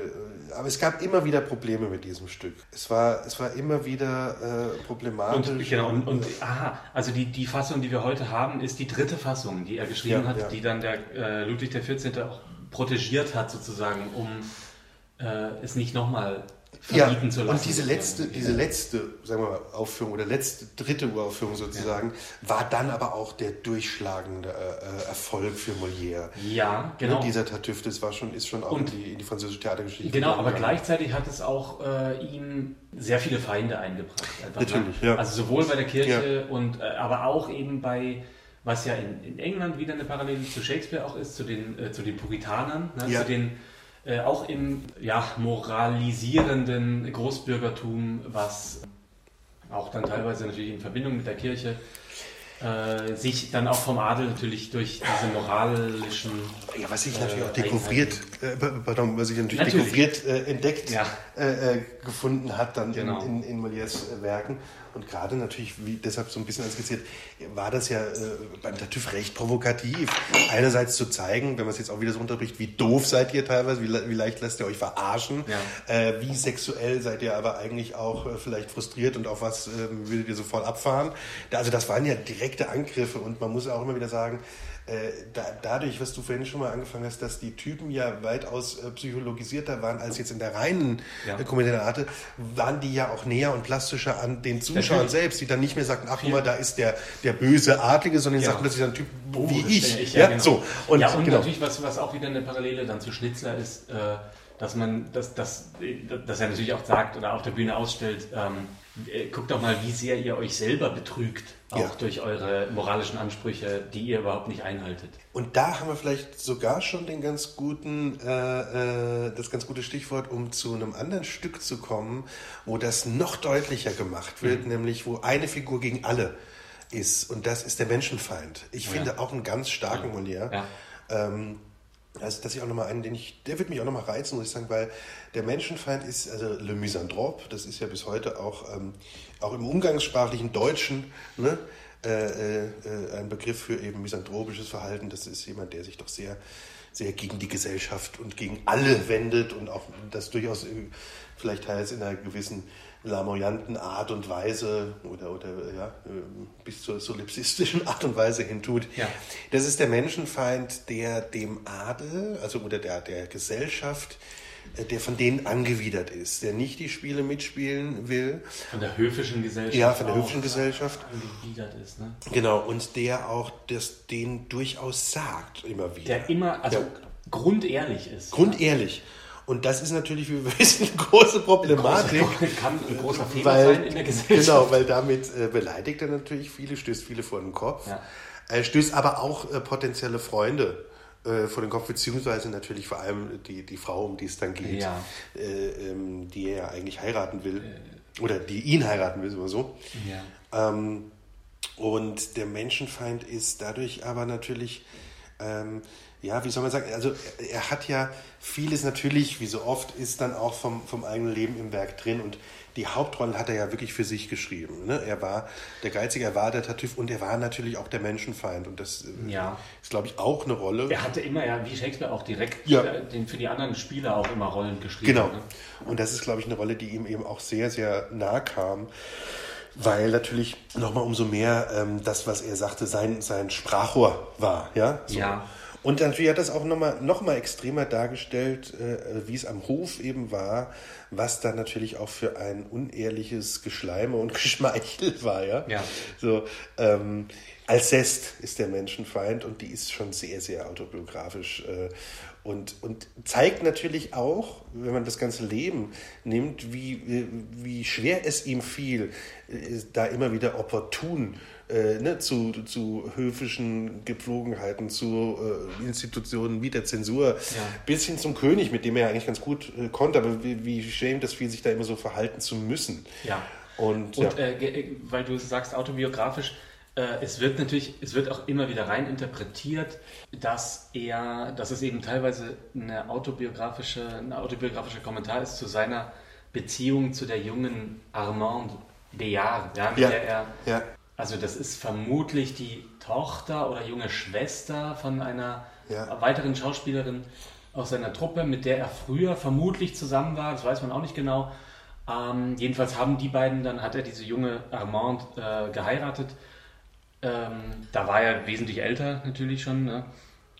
aber es gab immer wieder Probleme mit diesem Stück. Es war, es war immer wieder äh, problematisch. Und, genau, und, und aha, also die, die Fassung, die wir heute haben, ist die dritte Fassung, die er geschrieben Ja, hat, ja. die dann der äh, Ludwig XIV. auch protegiert hat, sozusagen, um äh, es nicht nochmal verbieten ja, zu lassen. Und diese letzte, diese letzte, sagen wir mal, Aufführung oder letzte, dritte Uraufführung sozusagen, ja. war dann aber auch der durchschlagende äh, Erfolg für Molière. Ja, genau. Ne, dieser Tartüff, das war schon, ist schon auch und in, die, in die französische Theatergeschichte. Genau, aber gleichzeitig hat es auch äh, ihm sehr viele Feinde eingebracht. Einfach, ne? Natürlich, ne? ja. Also sowohl bei der Kirche ja. und äh, aber auch eben bei was ja in, in, England wieder eine Parallele zu Shakespeare auch ist, zu den, äh, zu den Puritanern, ne? ja. zu den äh, auch im ja, moralisierenden Großbürgertum, was auch dann teilweise natürlich in Verbindung mit der Kirche äh, sich dann auch vom Adel natürlich durch diese moralischen. Ja, was sich natürlich auch äh, dekouvriert, äh, pardon, was sich natürlich, natürlich. dekouvriert äh, entdeckt ja. Äh, gefunden hat, dann genau. in, in, in Molières Werken. Und gerade natürlich, wie deshalb so ein bisschen skizziert, war das ja äh, beim Tartüff recht provokativ. Einerseits zu zeigen, wenn man es jetzt auch wieder so unterbricht, wie doof seid ihr teilweise, wie, wie leicht lasst ihr euch verarschen, ja. äh, wie sexuell seid ihr aber eigentlich auch äh, vielleicht frustriert und auf was ähm, würdet ihr sofort abfahren. Also das waren ja direkte Angriffe und man muss auch immer wieder sagen, äh, da, dadurch, was du vorhin schon mal angefangen hast, dass die Typen ja weitaus äh, psychologisierter waren als jetzt in der reinen ja. äh, Komödienate, waren die ja auch näher und plastischer an den Zuschauern selbst, die dann nicht mehr sagten, ach guck mal, da ist der, der böse Adlige, sondern die ja. sagten plötzlich ein Typ oh, wie ich. ich. Ja, ja, genau. so. Und, ja, und genau. natürlich, was, was auch wieder eine Parallele dann zu Schnitzler ist, äh, dass man, dass, dass, dass er natürlich auch sagt oder auf der Bühne ausstellt, ähm, äh, guckt doch mal, wie sehr ihr euch selber betrügt, auch ja. durch eure moralischen Ansprüche, die ihr überhaupt nicht einhaltet. Und da haben wir vielleicht sogar schon den ganz guten, äh, äh, das ganz gute Stichwort, um zu einem anderen Stück zu kommen, wo das noch deutlicher gemacht wird, mhm. nämlich wo eine Figur gegen alle ist. Und das ist der Menschenfeind. Ich oh, finde ja. auch einen ganz starken ja. Molière. Ähm, also das ist auch nochmal einen, den ich, der wird mich auch nochmal reizen, muss ich sagen, weil der Menschenfeind ist, also Le Misanthrope, das ist ja bis heute auch, ähm, auch im umgangssprachlichen Deutschen ne, äh, äh, ein Begriff für eben misanthropisches Verhalten. Das ist jemand, der sich doch sehr, sehr gegen die Gesellschaft und gegen alle wendet und auch das durchaus vielleicht teils in einer gewissen lamoyanten Art und Weise oder, oder ja, bis zur solipsistischen *laughs* Art und Weise hin tut. Ja. Das ist der Menschenfeind, der dem Adel, also oder der, der Gesellschaft, äh, der von denen angewidert ist, der nicht die Spiele mitspielen will. Von der höfischen Gesellschaft. Ja, von der höfischen Gesellschaft. Angewidert ist, ne? Genau, und der auch das denen durchaus sagt, immer wieder. Der immer, also ja. grundehrlich ist. Grundehrlich. Ja. Und das ist natürlich, wie wir *laughs* wissen, eine große Problematik. Kann ein großer Fehler weil, sein in der Gesellschaft. Genau, weil damit äh, beleidigt er natürlich viele, stößt viele vor den Kopf. Ja. Er stößt aber auch äh, potenzielle Freunde äh, vor den Kopf, beziehungsweise natürlich vor allem die, die Frau, um die es dann geht, ja. äh, ähm, die er ja eigentlich heiraten will. Oder die ihn heiraten will, so. Ja. Ähm, und der Menschenfeind ist dadurch aber natürlich ähm, ja, wie soll man sagen, also er hat ja vieles natürlich, wie so oft, ist dann auch vom, vom eigenen Leben im Werk drin und die Hauptrollen hat er ja wirklich für sich geschrieben. Ne? Er war der Geizige, er war der Tartüff und er war natürlich auch der Menschenfeind und das äh, ja. ist, glaube ich, auch eine Rolle. Er hatte immer, ja, wie Shakespeare auch direkt ja. Äh, den, für die anderen Spieler auch immer Rollen geschrieben. Genau. Ne? Und das ist, glaube ich, eine Rolle, die ihm eben auch sehr, sehr nah kam weil natürlich nochmal umso mehr ähm, das, was er sagte, sein, sein Sprachrohr war. Ja. So. ja. Und natürlich hat das auch nochmal noch mal extremer dargestellt, äh, wie es am Hof eben war, was da natürlich auch für ein unehrliches Geschleime und *laughs* Geschmeichel war, ja. ja. So, ähm, Alcest ist der Menschenfeind und die ist schon sehr, sehr autobiografisch äh, und, und zeigt natürlich auch, wenn man das ganze Leben nimmt, wie, wie schwer es ihm fiel, äh, da immer wieder opportun äh, ne, zu, zu höfischen Gepflogenheiten, zu äh, Institutionen wie der Zensur, ja. bis hin zum König, mit dem er eigentlich ganz gut äh, konnte, aber wie, wie schämt es viel, sich da immer so verhalten zu müssen. Ja. Und, und ja. Äh, weil du sagst autobiografisch, äh, es wird natürlich, es wird auch immer wieder rein interpretiert, dass er, dass es eben teilweise eine autobiografische, ein autobiografischer Kommentar ist zu seiner Beziehung zu der jungen Armande Béard, ja, mit ja, der er ja. Also das ist vermutlich die Tochter oder junge Schwester von einer ja. weiteren Schauspielerin aus seiner Truppe, mit der er früher vermutlich zusammen war, das weiß man auch nicht genau. Ähm, jedenfalls haben die beiden, dann hat er diese junge Armand äh, geheiratet. Ähm, da war er wesentlich älter natürlich schon. Ne?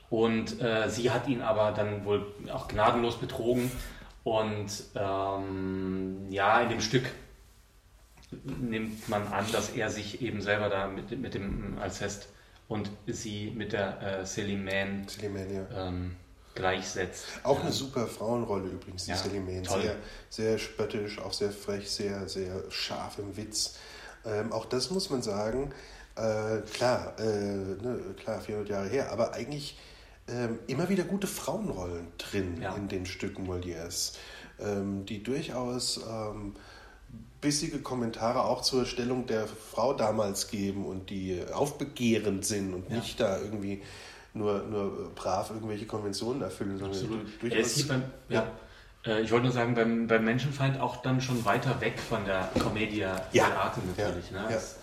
Und äh, sie hat ihn aber dann wohl auch gnadenlos betrogen Und ähm, ja, in dem Stück nimmt man an, dass er sich eben selber da mit, mit dem Alcest und sie mit der äh, Selimane ja. ähm, gleichsetzt. Auch eine super Frauenrolle übrigens, die ja, Selimane. Sehr, sehr spöttisch, auch sehr frech, sehr, sehr scharf im Witz. Ähm, auch das muss man sagen, äh, klar, äh, ne, klar, 400 Jahre her, aber eigentlich ähm, immer wieder gute Frauenrollen drin ja. in den Stücken Molières, ähm, die durchaus ähm, bissige Kommentare auch zur Stellung der Frau damals geben und die aufbegehrend sind und ja. nicht da irgendwie nur, nur brav irgendwelche Konventionen erfüllen, sondern Absolut. durchaus. Beim, ja. ja. Äh, ich wollte nur sagen, beim, beim Menschenfeind auch dann schon weiter weg von der Commedia ja. Arte natürlich. Ne? Es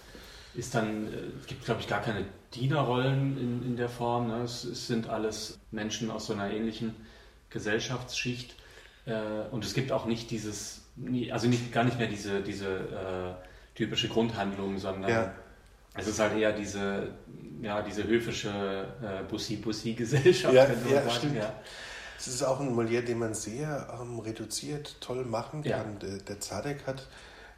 ist dann, äh, es gibt glaube ich gar keine Dienerrollen in, in der Form. Ne? Es, es, sind alles Menschen aus so einer ähnlichen Gesellschaftsschicht. Äh, und es gibt auch nicht dieses also nicht, gar nicht mehr diese, diese äh, typische Grundhandlung, sondern ja. es ist halt eher diese, ja, diese höfische äh, Bussi-Bussi-Gesellschaft. Ja, ja stimmt. Ja. Es ist auch ein Molière, den man sehr ähm, reduziert toll machen kann. Der, der Zadek hat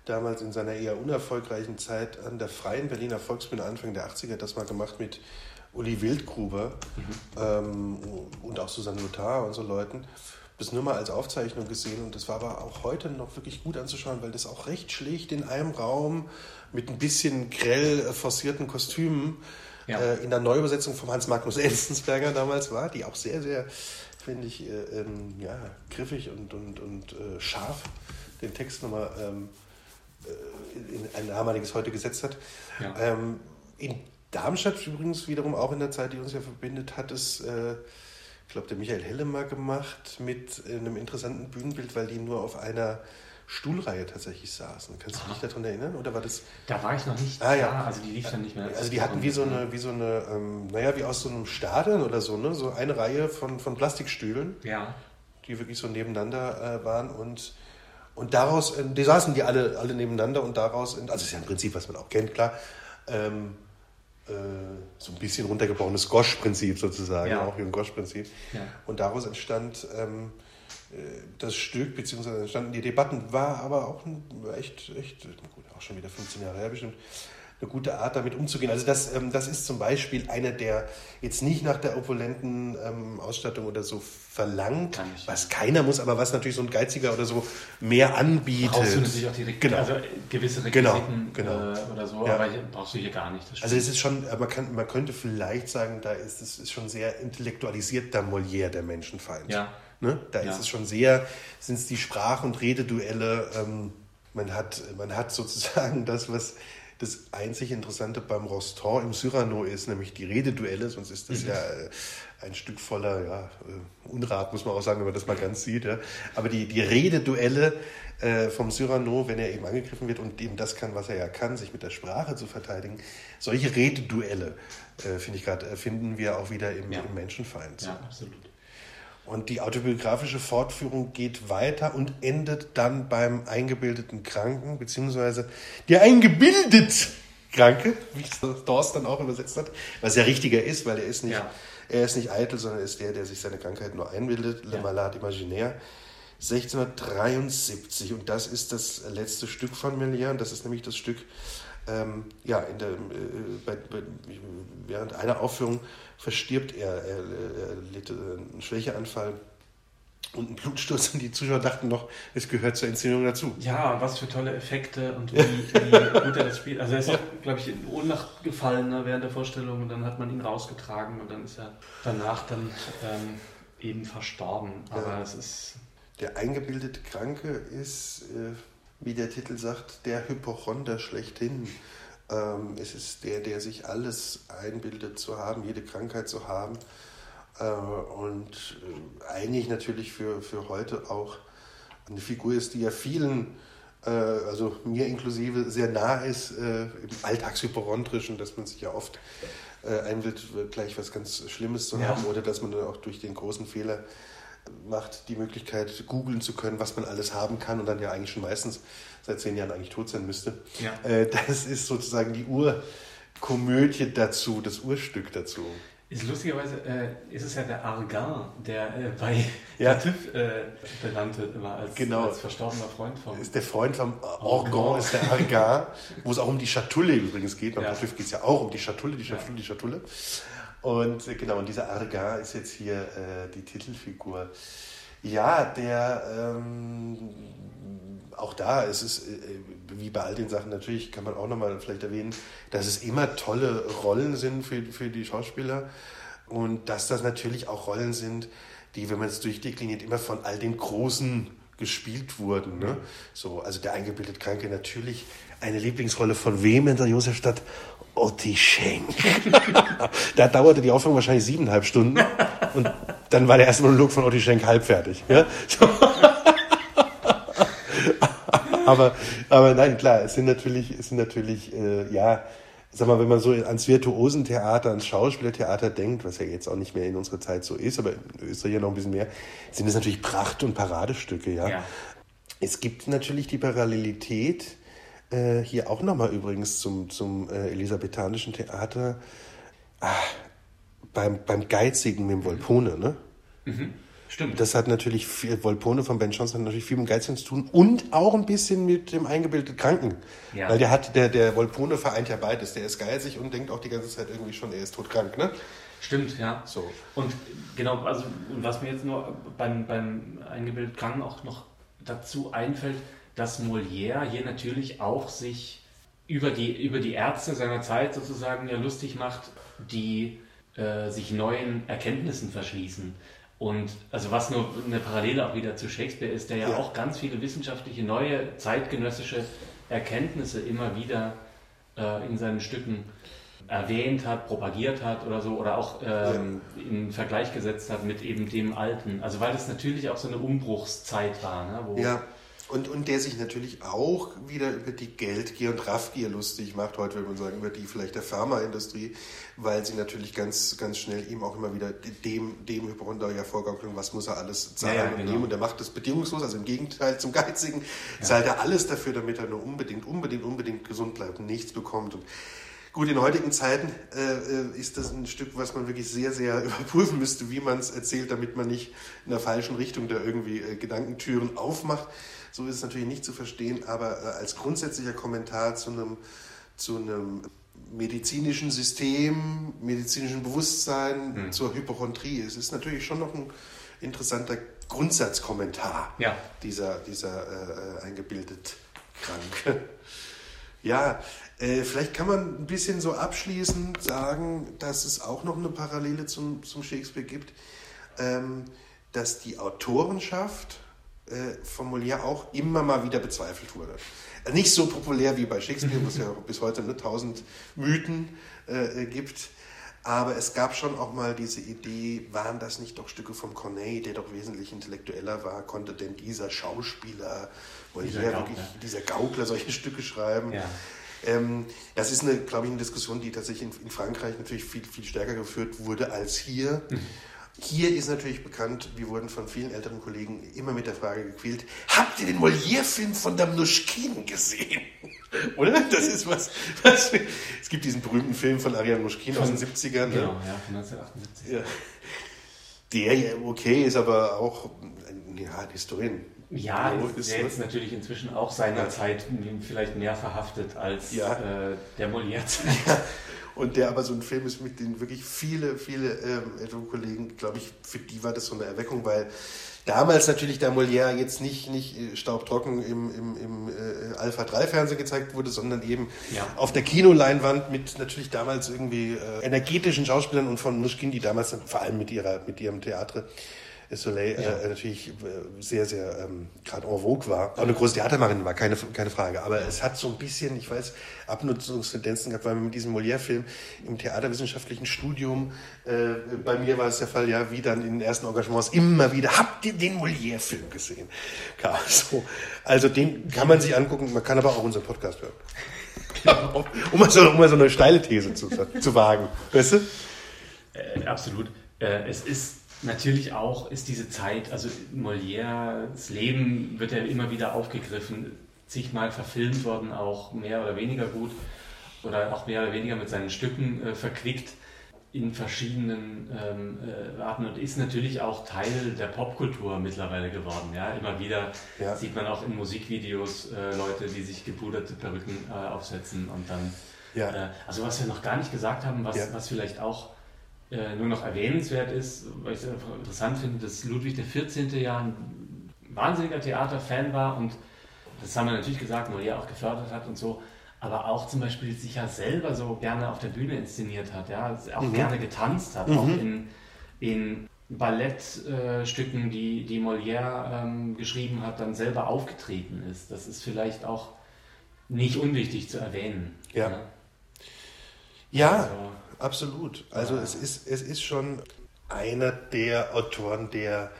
damals in seiner eher unerfolgreichen Zeit an der Freien Berliner Volksbühne Anfang der 80er das mal gemacht mit Uli Wildgruber mhm. ähm, und auch Susanne Lothar und so Leuten das nur mal als Aufzeichnung gesehen und das war aber auch heute noch wirklich gut anzuschauen, weil das auch recht schlicht in einem Raum mit ein bisschen grell forcierten Kostümen ja. äh, in der Neuübersetzung von Hans Magnus *laughs* Enzensberger damals war, die auch sehr, sehr, finde ich, äh, ähm, ja, griffig und, und, und äh, scharf den Text nochmal ähm, äh, in ein damaliges heute gesetzt hat. Ja. Ähm, in Darmstadt übrigens wiederum auch in der Zeit, die uns ja verbindet, hat es äh, ich glaube, der Michael Hellemer gemacht mit einem interessanten Bühnenbild, weil die nur auf einer Stuhlreihe tatsächlich saßen. Kannst du dich daran erinnern? Oder war das? Da war ich noch nicht. Ah, ja. Also die lief dann nicht mehr. Also die hatten wie so eine, wie so eine, ähm, naja, wie aus so einem Stadion oder so, ne? So eine Reihe von, von Plastikstühlen. Ja. Die wirklich so nebeneinander äh, waren und und daraus, äh, die saßen die alle, alle nebeneinander und daraus, also das ist ja ein Prinzip, was man auch kennt, klar. Ähm, äh, so ein bisschen runtergebrochenes Gosch-Prinzip sozusagen, ja. auch wie ein Gosch-Prinzip. Ja. Und daraus entstand ähm, äh, das Stück, beziehungsweise entstanden die Debatten, war aber auch ein, echt, echt, gut, auch schon wieder 15 Jahre her bestimmt, eine gute Art, damit umzugehen. Also das, ähm, das ist zum Beispiel einer, der jetzt nicht nach der opulenten ähm, Ausstattung oder so verlangt, was keiner muss, aber was natürlich so ein Geiziger oder so mehr anbietet. Brauchst du natürlich auch die genau. also gewisse genau, Requisiten genau, genau. Äh, oder so, ja. aber brauchst du hier gar nicht. Also es ist schon, man, kann, man könnte vielleicht sagen, da ist es ist schon sehr intellektualisiert der Molière, der Menschenfeind. Ja. Ne? Da ja. ist es schon sehr, sind es die Sprach- und Rededuelle, ähm, man, hat, man hat sozusagen das, was das einzig Interessante beim Rostand im Cyrano ist, nämlich die Rededuelle, sonst ist das mhm. ja äh, ein Stück voller ja, äh, Unrat, muss man auch sagen, wenn man das mal ganz sieht. Ja. Aber die, die Rededuelle äh, vom Cyrano, wenn er eben angegriffen wird und eben das kann, was er ja kann, sich mit der Sprache zu verteidigen, solche Rededuelle, äh, finde ich gerade, finden wir auch wieder im, ja. im Menschenfeind. Ja, absolut. Und die autobiografische Fortführung geht weiter und endet dann beim eingebildeten Kranken, beziehungsweise der eingebildet Kranke, wie Dorst dann auch übersetzt hat, was ja richtiger ist, weil er ist nicht, ja. er ist nicht eitel, sondern er ist der, der sich seine Krankheit nur einbildet, Le ja. Malade Imaginaire. 1673 und das ist das letzte Stück von Melier und das ist nämlich das Stück, ähm, ja, in der, äh, bei, bei, während einer Aufführung verstirbt er. Er, er litt einen Schwächeanfall und einen Blutsturz und die Zuschauer dachten noch, es gehört zur Inszenierung dazu. Ja, was für tolle Effekte und wie, *laughs* wie gut er das spielt. Also er ist ja. glaube ich, in Ohnmacht gefallen ne, während der Vorstellung und dann hat man ihn rausgetragen und dann ist er danach dann ähm, eben verstorben. Aber ja. es ist... Der eingebildete Kranke ist, äh, wie der Titel sagt, der Hypochonder schlechthin. Ähm, es ist der, der sich alles einbildet zu haben, jede Krankheit zu haben. Äh, und äh, eigentlich natürlich für, für heute auch eine Figur ist, die ja vielen, äh, also mir inklusive, sehr nah ist, äh, im Alltagshypochondrischen, dass man sich ja oft äh, einbildet, gleich was ganz Schlimmes zu ja. haben oder dass man dann auch durch den großen Fehler macht, die Möglichkeit, googeln zu können, was man alles haben kann und dann ja eigentlich schon meistens seit zehn Jahren eigentlich tot sein müsste. Ja. Äh, das ist sozusagen die Urkomödie dazu, das Urstück dazu. Ist lustigerweise äh, ist es ja der Argan, der äh, bei *laughs* ja. TÜV äh, benannt wird, immer als, genau. als verstorbener Freund vom. Ist der Freund vom Argan, ist der Argan, *laughs* wo es auch um die Schatulle übrigens geht. Beim ja. TÜV geht es ja auch um die Schatulle, die Schatulle, ja. die Schatulle. Und äh, genau, und dieser Argan ist jetzt hier äh, die Titelfigur. Ja, der ähm, auch da ist es, äh, wie bei all den Sachen natürlich, kann man auch nochmal vielleicht erwähnen, dass es immer tolle Rollen sind für, für die Schauspieler und dass das natürlich auch Rollen sind, die, wenn man es durchdekliniert, immer von all den Großen gespielt wurden. Ne? So, also der eingebildete Kranke natürlich eine Lieblingsrolle von wem in der Josefstadt? Otti Schenk. *laughs* da dauerte die Aufführung wahrscheinlich siebeneinhalb Stunden und dann war der erste Monolog von Otti Schenk halb fertig. Ja? So. *laughs* aber, aber nein, klar, es sind natürlich, es sind natürlich äh, ja, sag mal, wenn man so ans Virtuosentheater, ans Schauspielertheater denkt, was ja jetzt auch nicht mehr in unserer Zeit so ist, aber in Österreich ja noch ein bisschen mehr, sind es natürlich Pracht- und Paradestücke, ja. ja. Es gibt natürlich die Parallelität, äh, hier auch nochmal übrigens zum, zum äh, elisabethanischen Theater. Ah, beim, beim Geizigen mit dem Volpone, ne? Mhm. Stimmt. Das hat natürlich viel, Volpone von Ben Johnson hat natürlich viel mit Geizigen zu tun und auch ein bisschen mit dem eingebildeten Kranken. Ja. Weil der hat, der, der Volpone vereint ja beides. Der ist geizig und denkt auch die ganze Zeit irgendwie schon, er ist todkrank, ne? Stimmt, ja. So. Und genau, also was mir jetzt nur beim, beim eingebildeten Kranken auch noch dazu einfällt, dass Molière hier natürlich auch sich über die, über die Ärzte seiner Zeit sozusagen ja lustig macht, die äh, sich neuen Erkenntnissen verschließen. Und also was nur eine Parallele auch wieder zu Shakespeare ist, der ja, ja. auch ganz viele wissenschaftliche, neue, zeitgenössische Erkenntnisse immer wieder äh, in seinen Stücken erwähnt hat, propagiert hat oder so, oder auch ähm, ja. in Vergleich gesetzt hat mit eben dem Alten. Also weil das natürlich auch so eine Umbruchszeit war. Ne, wo ja. Und, und der sich natürlich auch wieder über die Geldgier und Raffgier lustig macht, heute würde man sagen, über die vielleicht der Pharmaindustrie, weil sie natürlich ganz, ganz schnell ihm auch immer wieder dem, dem Hypochonder ja vorgaukeln, was muss er alles zahlen ja, ja, und genau. nehmen. Und er macht das bedingungslos, also im Gegenteil zum Geizigen, ja. zahlt er alles dafür, damit er nur unbedingt, unbedingt, unbedingt gesund bleibt und nichts bekommt. Und Gut, in heutigen Zeiten äh, äh, ist das ein Stück, was man wirklich sehr, sehr *laughs* überprüfen müsste, wie man es erzählt, damit man nicht in der falschen Richtung da irgendwie äh, Gedankentüren aufmacht. So ist es natürlich nicht zu verstehen, aber äh, als grundsätzlicher Kommentar zu einem, zu einem medizinischen System, medizinischen Bewusstsein, mhm. zur Hypochondrie ist es natürlich schon noch ein interessanter Grundsatzkommentar ja. dieser, dieser äh, eingebildet Kranke. *laughs* Ja, äh, vielleicht kann man ein bisschen so abschließend sagen, dass es auch noch eine Parallele zum, zum Shakespeare gibt, ähm, dass die Autorenschaft äh, von Molière auch immer mal wieder bezweifelt wurde. Nicht so populär wie bei Shakespeare, wo es ja bis heute ne, tausend Mythen äh, gibt. Aber es gab schon auch mal diese Idee, waren das nicht doch Stücke von Corneille, der doch wesentlich intellektueller war? Konnte denn dieser Schauspieler, dieser, Gaukler. Wirklich, dieser Gaukler solche Stücke schreiben? Ja. Ähm, das ist, eine, glaube ich, eine Diskussion, die tatsächlich in, in, Frankreich natürlich viel, viel stärker geführt wurde als hier. Mhm. Hier ist natürlich bekannt, wir wurden von vielen älteren Kollegen immer mit der Frage gequält, habt ihr den Molière-Film von Damnuschkin gesehen? *laughs* Oder? Das ist was, was, Es gibt diesen berühmten Film von Ariane Muschkin aus den 70ern. Ne? Genau, ne? ja, von 1978. Ja. Der ja okay ist, aber auch ja, ein Historien. Ja, ist der jetzt natürlich inzwischen auch seinerzeit ja. vielleicht mehr verhaftet als ja. äh, der Molière-Zeit. Ja. Und der aber so ein Film ist, mit dem wirklich viele, viele ähm, Kollegen, glaube ich, für die war das so eine Erweckung, weil damals natürlich der Molière jetzt nicht, nicht äh, staubtrocken im, im, im äh, Alpha 3 Fernsehen gezeigt wurde, sondern eben ja. auf der Kinoleinwand mit natürlich damals irgendwie äh, energetischen Schauspielern und von Muschkin, die damals vor allem mit ihrer, mit ihrem Theater Soleil ja. äh, natürlich äh, sehr, sehr ähm, gerade en vogue war. Auch eine große Theatermacherin war, keine, keine Frage. Aber es hat so ein bisschen, ich weiß, Abnutzungstendenzen gehabt, weil man mit diesem Molière-Film im theaterwissenschaftlichen Studium, äh, bei mir war es der Fall, ja, wie dann in den ersten Engagements immer wieder, habt ihr den Molière-Film gesehen? Ja, *laughs* so. Also den kann man sich angucken, man kann aber auch unseren Podcast hören. Genau. *laughs* um, mal so, um mal so eine steile These zu, zu wagen. Weißt du? Äh, absolut. Äh, es ist Natürlich auch ist diese Zeit, also Molières Leben wird ja immer wieder aufgegriffen, zigmal verfilmt worden, auch mehr oder weniger gut oder auch mehr oder weniger mit seinen Stücken äh, verquickt. in verschiedenen ähm, äh, Arten und ist natürlich auch Teil der Popkultur mittlerweile geworden. Ja? Immer wieder ja. sieht man auch in Musikvideos äh, Leute, die sich gepuderte Perücken äh, aufsetzen und dann. Ja. Äh, also was wir noch gar nicht gesagt haben, was, was vielleicht auch äh, nur noch erwähnenswert ist, weil ich es einfach interessant finde, dass Ludwig XIV. ja ein wahnsinniger Theaterfan war und das haben wir natürlich gesagt, Molière auch gefördert hat und so aber auch zum Beispiel sich ja selber so gerne auf der Bühne inszeniert hat, ja, auch mhm. gerne getanzt hat, mhm. auch in, in Ballettstücken, äh, die, die Molière ähm, geschrieben hat, dann selber aufgetreten ist. Das ist vielleicht auch nicht unwichtig zu erwähnen. Ja. Ne? Ja, also, absolut. Also ja. es, ist, es ist schon einer der Autoren, der,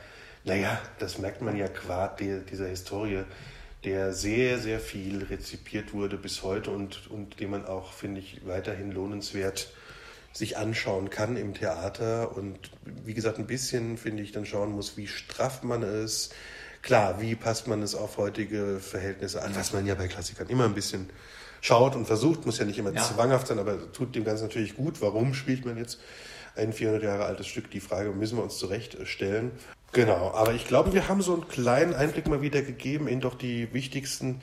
naja, das merkt man ja qua dieser Historie, der sehr, sehr viel rezipiert wurde bis heute und, und den man auch, finde ich, weiterhin lohnenswert sich anschauen kann im Theater. Und wie gesagt, ein bisschen, finde ich, dann schauen muss, wie straff man es. Klar, wie passt man es auf heutige Verhältnisse an, was man ja bei Klassikern immer ein bisschen schaut und versucht, muss ja nicht immer ja. zwanghaft sein, aber tut dem Ganzen natürlich gut. Warum spielt man jetzt ein 400 Jahre altes Stück? Die Frage müssen wir uns zurechtstellen. Genau, aber ich glaube, wir haben so einen kleinen Einblick mal wieder gegeben in doch die wichtigsten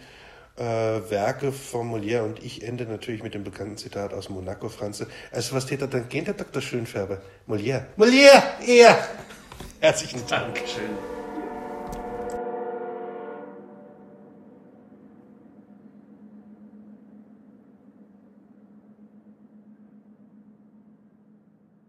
äh, Werke von Molière und ich ende natürlich mit dem bekannten Zitat aus Monaco, Franze. Also was täter dann gehen, der Dr. Schönfärber? Molière. Molière, er! Herzlichen Dank. Schön.